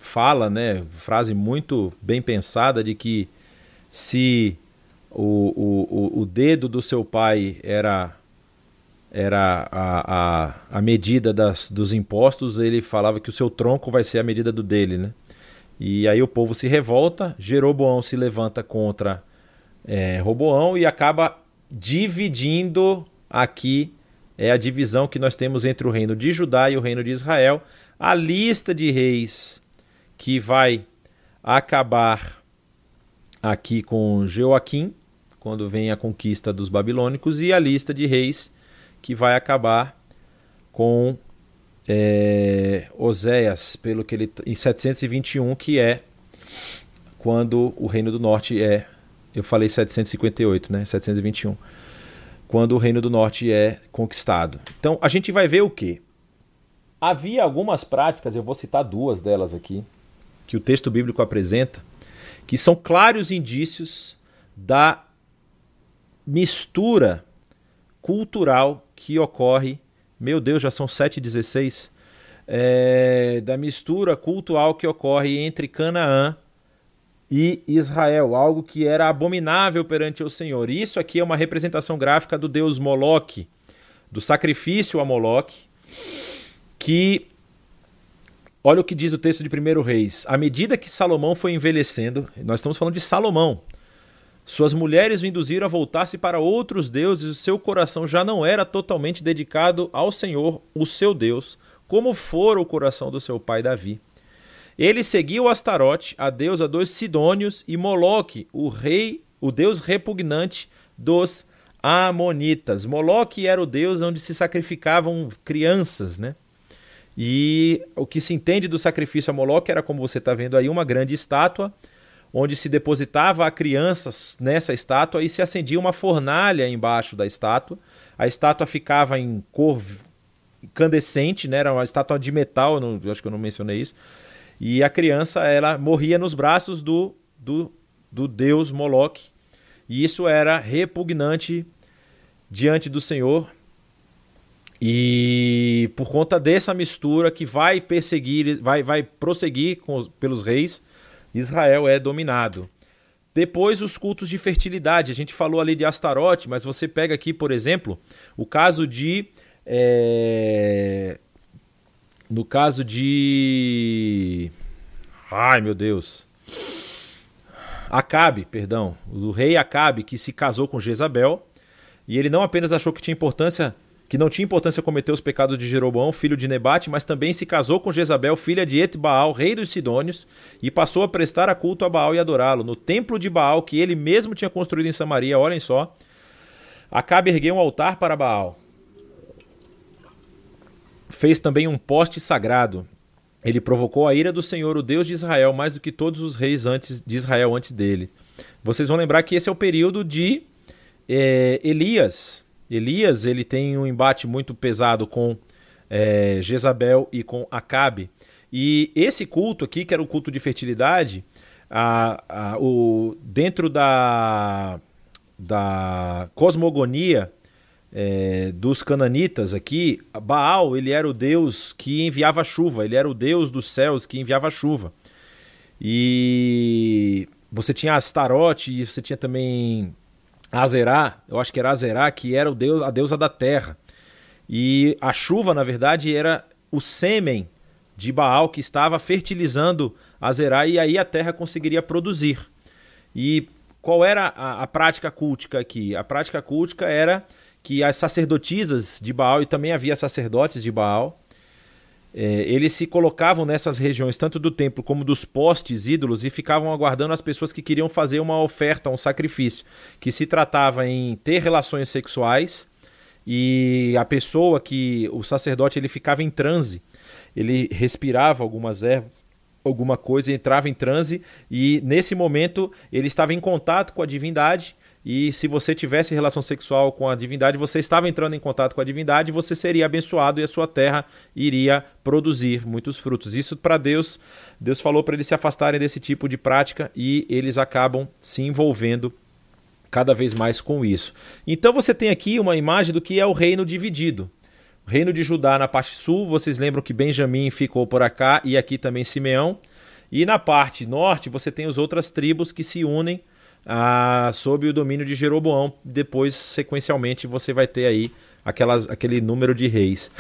fala, né, frase muito bem pensada de que se o, o, o dedo do seu pai era era a, a, a medida das, dos impostos, ele falava que o seu tronco vai ser a medida do dele, né? E aí o povo se revolta, Jeroboão se levanta contra é, Roboão e acaba dividindo aqui é a divisão que nós temos entre o reino de Judá e o reino de Israel. A lista de reis que vai acabar aqui com Joaquim, quando vem a conquista dos babilônicos, e a lista de reis que vai acabar com é, Oséias, pelo que ele em 721, que é quando o reino do norte é, eu falei 758, né? 721. Quando o reino do norte é conquistado. Então, a gente vai ver o que Havia algumas práticas, eu vou citar duas delas aqui, que o texto bíblico apresenta, que são claros indícios da mistura cultural que ocorre. Meu Deus, já são 7h16. É, da mistura cultural que ocorre entre Canaã e Israel, algo que era abominável perante o Senhor. Isso aqui é uma representação gráfica do deus Moloque, do sacrifício a Moloque, que Olha o que diz o texto de 1 Reis. À medida que Salomão foi envelhecendo, nós estamos falando de Salomão, suas mulheres o induziram a voltar-se para outros deuses, e o seu coração já não era totalmente dedicado ao Senhor, o seu Deus, como fora o coração do seu pai Davi. Ele seguiu Astarote, a deusa dos Sidônios, e Moloque, o rei, o deus repugnante dos Amonitas. Moloque era o deus onde se sacrificavam crianças, né? E o que se entende do sacrifício a Moloque era, como você está vendo aí, uma grande estátua, onde se depositava a criança nessa estátua e se acendia uma fornalha embaixo da estátua. A estátua ficava em cor incandescente, né? era uma estátua de metal, não, acho que eu não mencionei isso. E a criança ela morria nos braços do, do, do deus Moloque. E isso era repugnante diante do Senhor. E por conta dessa mistura que vai perseguir, vai, vai prosseguir com, pelos reis, Israel é dominado. Depois, os cultos de fertilidade. A gente falou ali de Astarote, mas você pega aqui, por exemplo, o caso de. É... No caso de. Ai, meu Deus. Acabe, perdão. O rei Acabe, que se casou com Jezabel. E ele não apenas achou que tinha importância que não tinha importância cometer os pecados de Jeroboão, filho de Nebate, mas também se casou com Jezabel, filha de Etbaal, rei dos Sidônios, e passou a prestar a culto a Baal e adorá-lo. No templo de Baal, que ele mesmo tinha construído em Samaria, olhem só, Acabe ergueu um altar para Baal. Fez também um poste sagrado. Ele provocou a ira do Senhor, o Deus de Israel, mais do que todos os reis antes de Israel antes dele. Vocês vão lembrar que esse é o período de é, Elias, Elias ele tem um embate muito pesado com é, Jezabel e com Acabe. E esse culto aqui, que era o culto de fertilidade, a, a, o, dentro da, da cosmogonia é, dos cananitas aqui, Baal ele era o deus que enviava chuva, ele era o deus dos céus que enviava chuva. E você tinha Astarote e você tinha também Azerá, eu acho que era Azerá, que era o deus, a deusa da terra. E a chuva, na verdade, era o sêmen de Baal que estava fertilizando Azerá e aí a terra conseguiria produzir. E qual era a, a prática cultica aqui? A prática cultica era que as sacerdotisas de Baal, e também havia sacerdotes de Baal, é, eles se colocavam nessas regiões, tanto do templo como dos postes ídolos, e ficavam aguardando as pessoas que queriam fazer uma oferta, um sacrifício, que se tratava em ter relações sexuais, e a pessoa que, o sacerdote, ele ficava em transe, ele respirava algumas ervas, alguma coisa, entrava em transe, e nesse momento ele estava em contato com a divindade, e se você tivesse relação sexual com a divindade, você estava entrando em contato com a divindade, você seria abençoado e a sua terra iria produzir muitos frutos. Isso para Deus, Deus falou para eles se afastarem desse tipo de prática e eles acabam se envolvendo cada vez mais com isso. Então você tem aqui uma imagem do que é o reino dividido. O reino de Judá na parte sul, vocês lembram que Benjamim ficou por acá e aqui também Simeão. E na parte norte você tem as outras tribos que se unem ah, sob o domínio de Jeroboão. Depois, sequencialmente, você vai ter aí aquelas, aquele número de reis.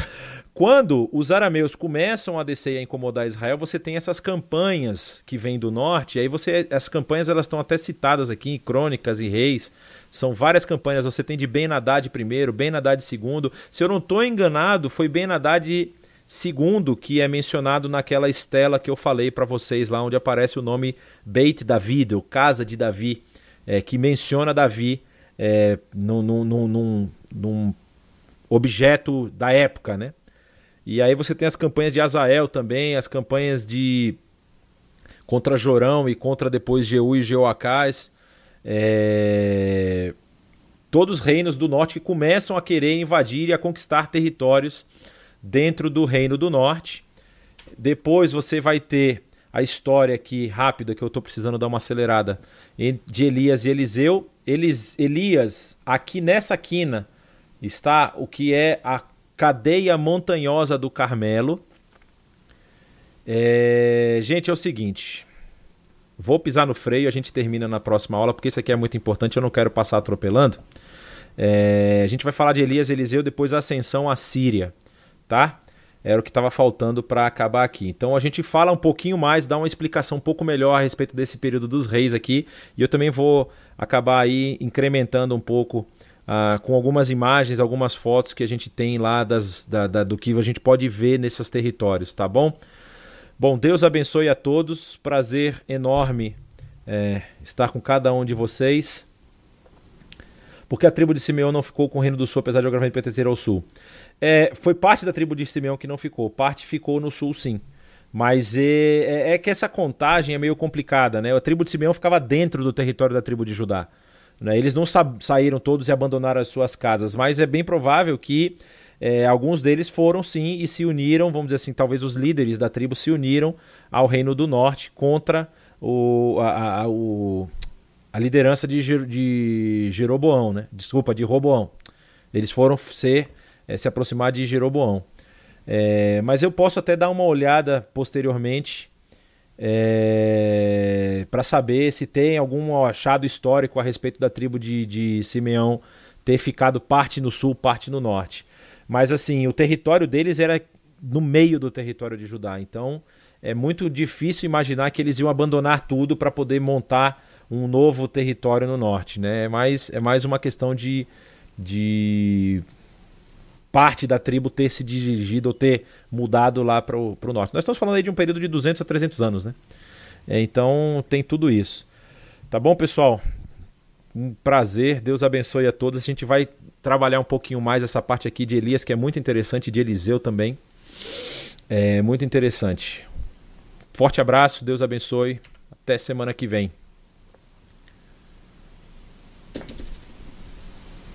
Quando os arameus começam a descer e a incomodar Israel, você tem essas campanhas que vêm do norte, e aí você as campanhas elas estão até citadas aqui em Crônicas e Reis. São várias campanhas, você tem de Ben Haddad primeiro, Ben Haddad segundo. Se eu não estou enganado, foi Ben Haddad segundo que é mencionado naquela estela que eu falei para vocês lá onde aparece o nome Beit David, ou Casa de Davi é, que menciona Davi é, num, num, num, objeto da época, né? E aí você tem as campanhas de Azael também, as campanhas de contra Jorão e contra depois Jeú e Jeoacás. É... Todos os reinos do norte que começam a querer invadir e a conquistar territórios dentro do reino do norte. Depois você vai ter a história aqui rápida que eu estou precisando dar uma acelerada de Elias e Eliseu. Elis, Elias, aqui nessa quina está o que é a cadeia montanhosa do Carmelo. É, gente, é o seguinte. Vou pisar no freio, a gente termina na próxima aula, porque isso aqui é muito importante, eu não quero passar atropelando. É, a gente vai falar de Elias e Eliseu depois da ascensão à Síria, tá? Era o que estava faltando para acabar aqui. Então a gente fala um pouquinho mais, dá uma explicação um pouco melhor a respeito desse período dos reis aqui, e eu também vou acabar aí incrementando um pouco uh, com algumas imagens, algumas fotos que a gente tem lá das, da, da, do que a gente pode ver nesses territórios, tá bom? Bom, Deus abençoe a todos, prazer enorme é, estar com cada um de vocês. Porque a tribo de Simeão não ficou com o Reino do Sul, apesar de geograficamente pertencer ao Sul. É, foi parte da tribo de Simeão que não ficou, parte ficou no sul sim. Mas é, é, é, que essa contagem é meio complicada, né? A tribo de Simeão ficava dentro do território da tribo de Judá. Né? Eles não sa saíram todos e abandonaram as suas casas, mas é bem provável que é, alguns deles foram sim e se uniram, vamos dizer assim, talvez os líderes da tribo se uniram ao Reino do Norte contra o, a, a, o, a liderança de, de Jeroboão, né? Desculpa, de Roboão. Eles foram ser é, se aproximar de Jeroboão. É, mas eu posso até dar uma olhada posteriormente é, para saber se tem algum achado histórico a respeito da tribo de, de Simeão ter ficado parte no sul, parte no norte. Mas assim, o território deles era no meio do território de Judá. Então é muito difícil imaginar que eles iam abandonar tudo para poder montar um novo território no norte. Né? É, mais, é mais uma questão de, de parte da tribo ter se dirigido ou ter mudado lá para o norte. Nós estamos falando aí de um período de 200 a 300 anos, né? É, então tem tudo isso. Tá bom, pessoal? Um prazer, Deus abençoe a todos. A gente vai trabalhar um pouquinho mais essa parte aqui de Elias, que é muito interessante, de Eliseu também. É muito interessante. Forte abraço, Deus abençoe. Até semana que vem.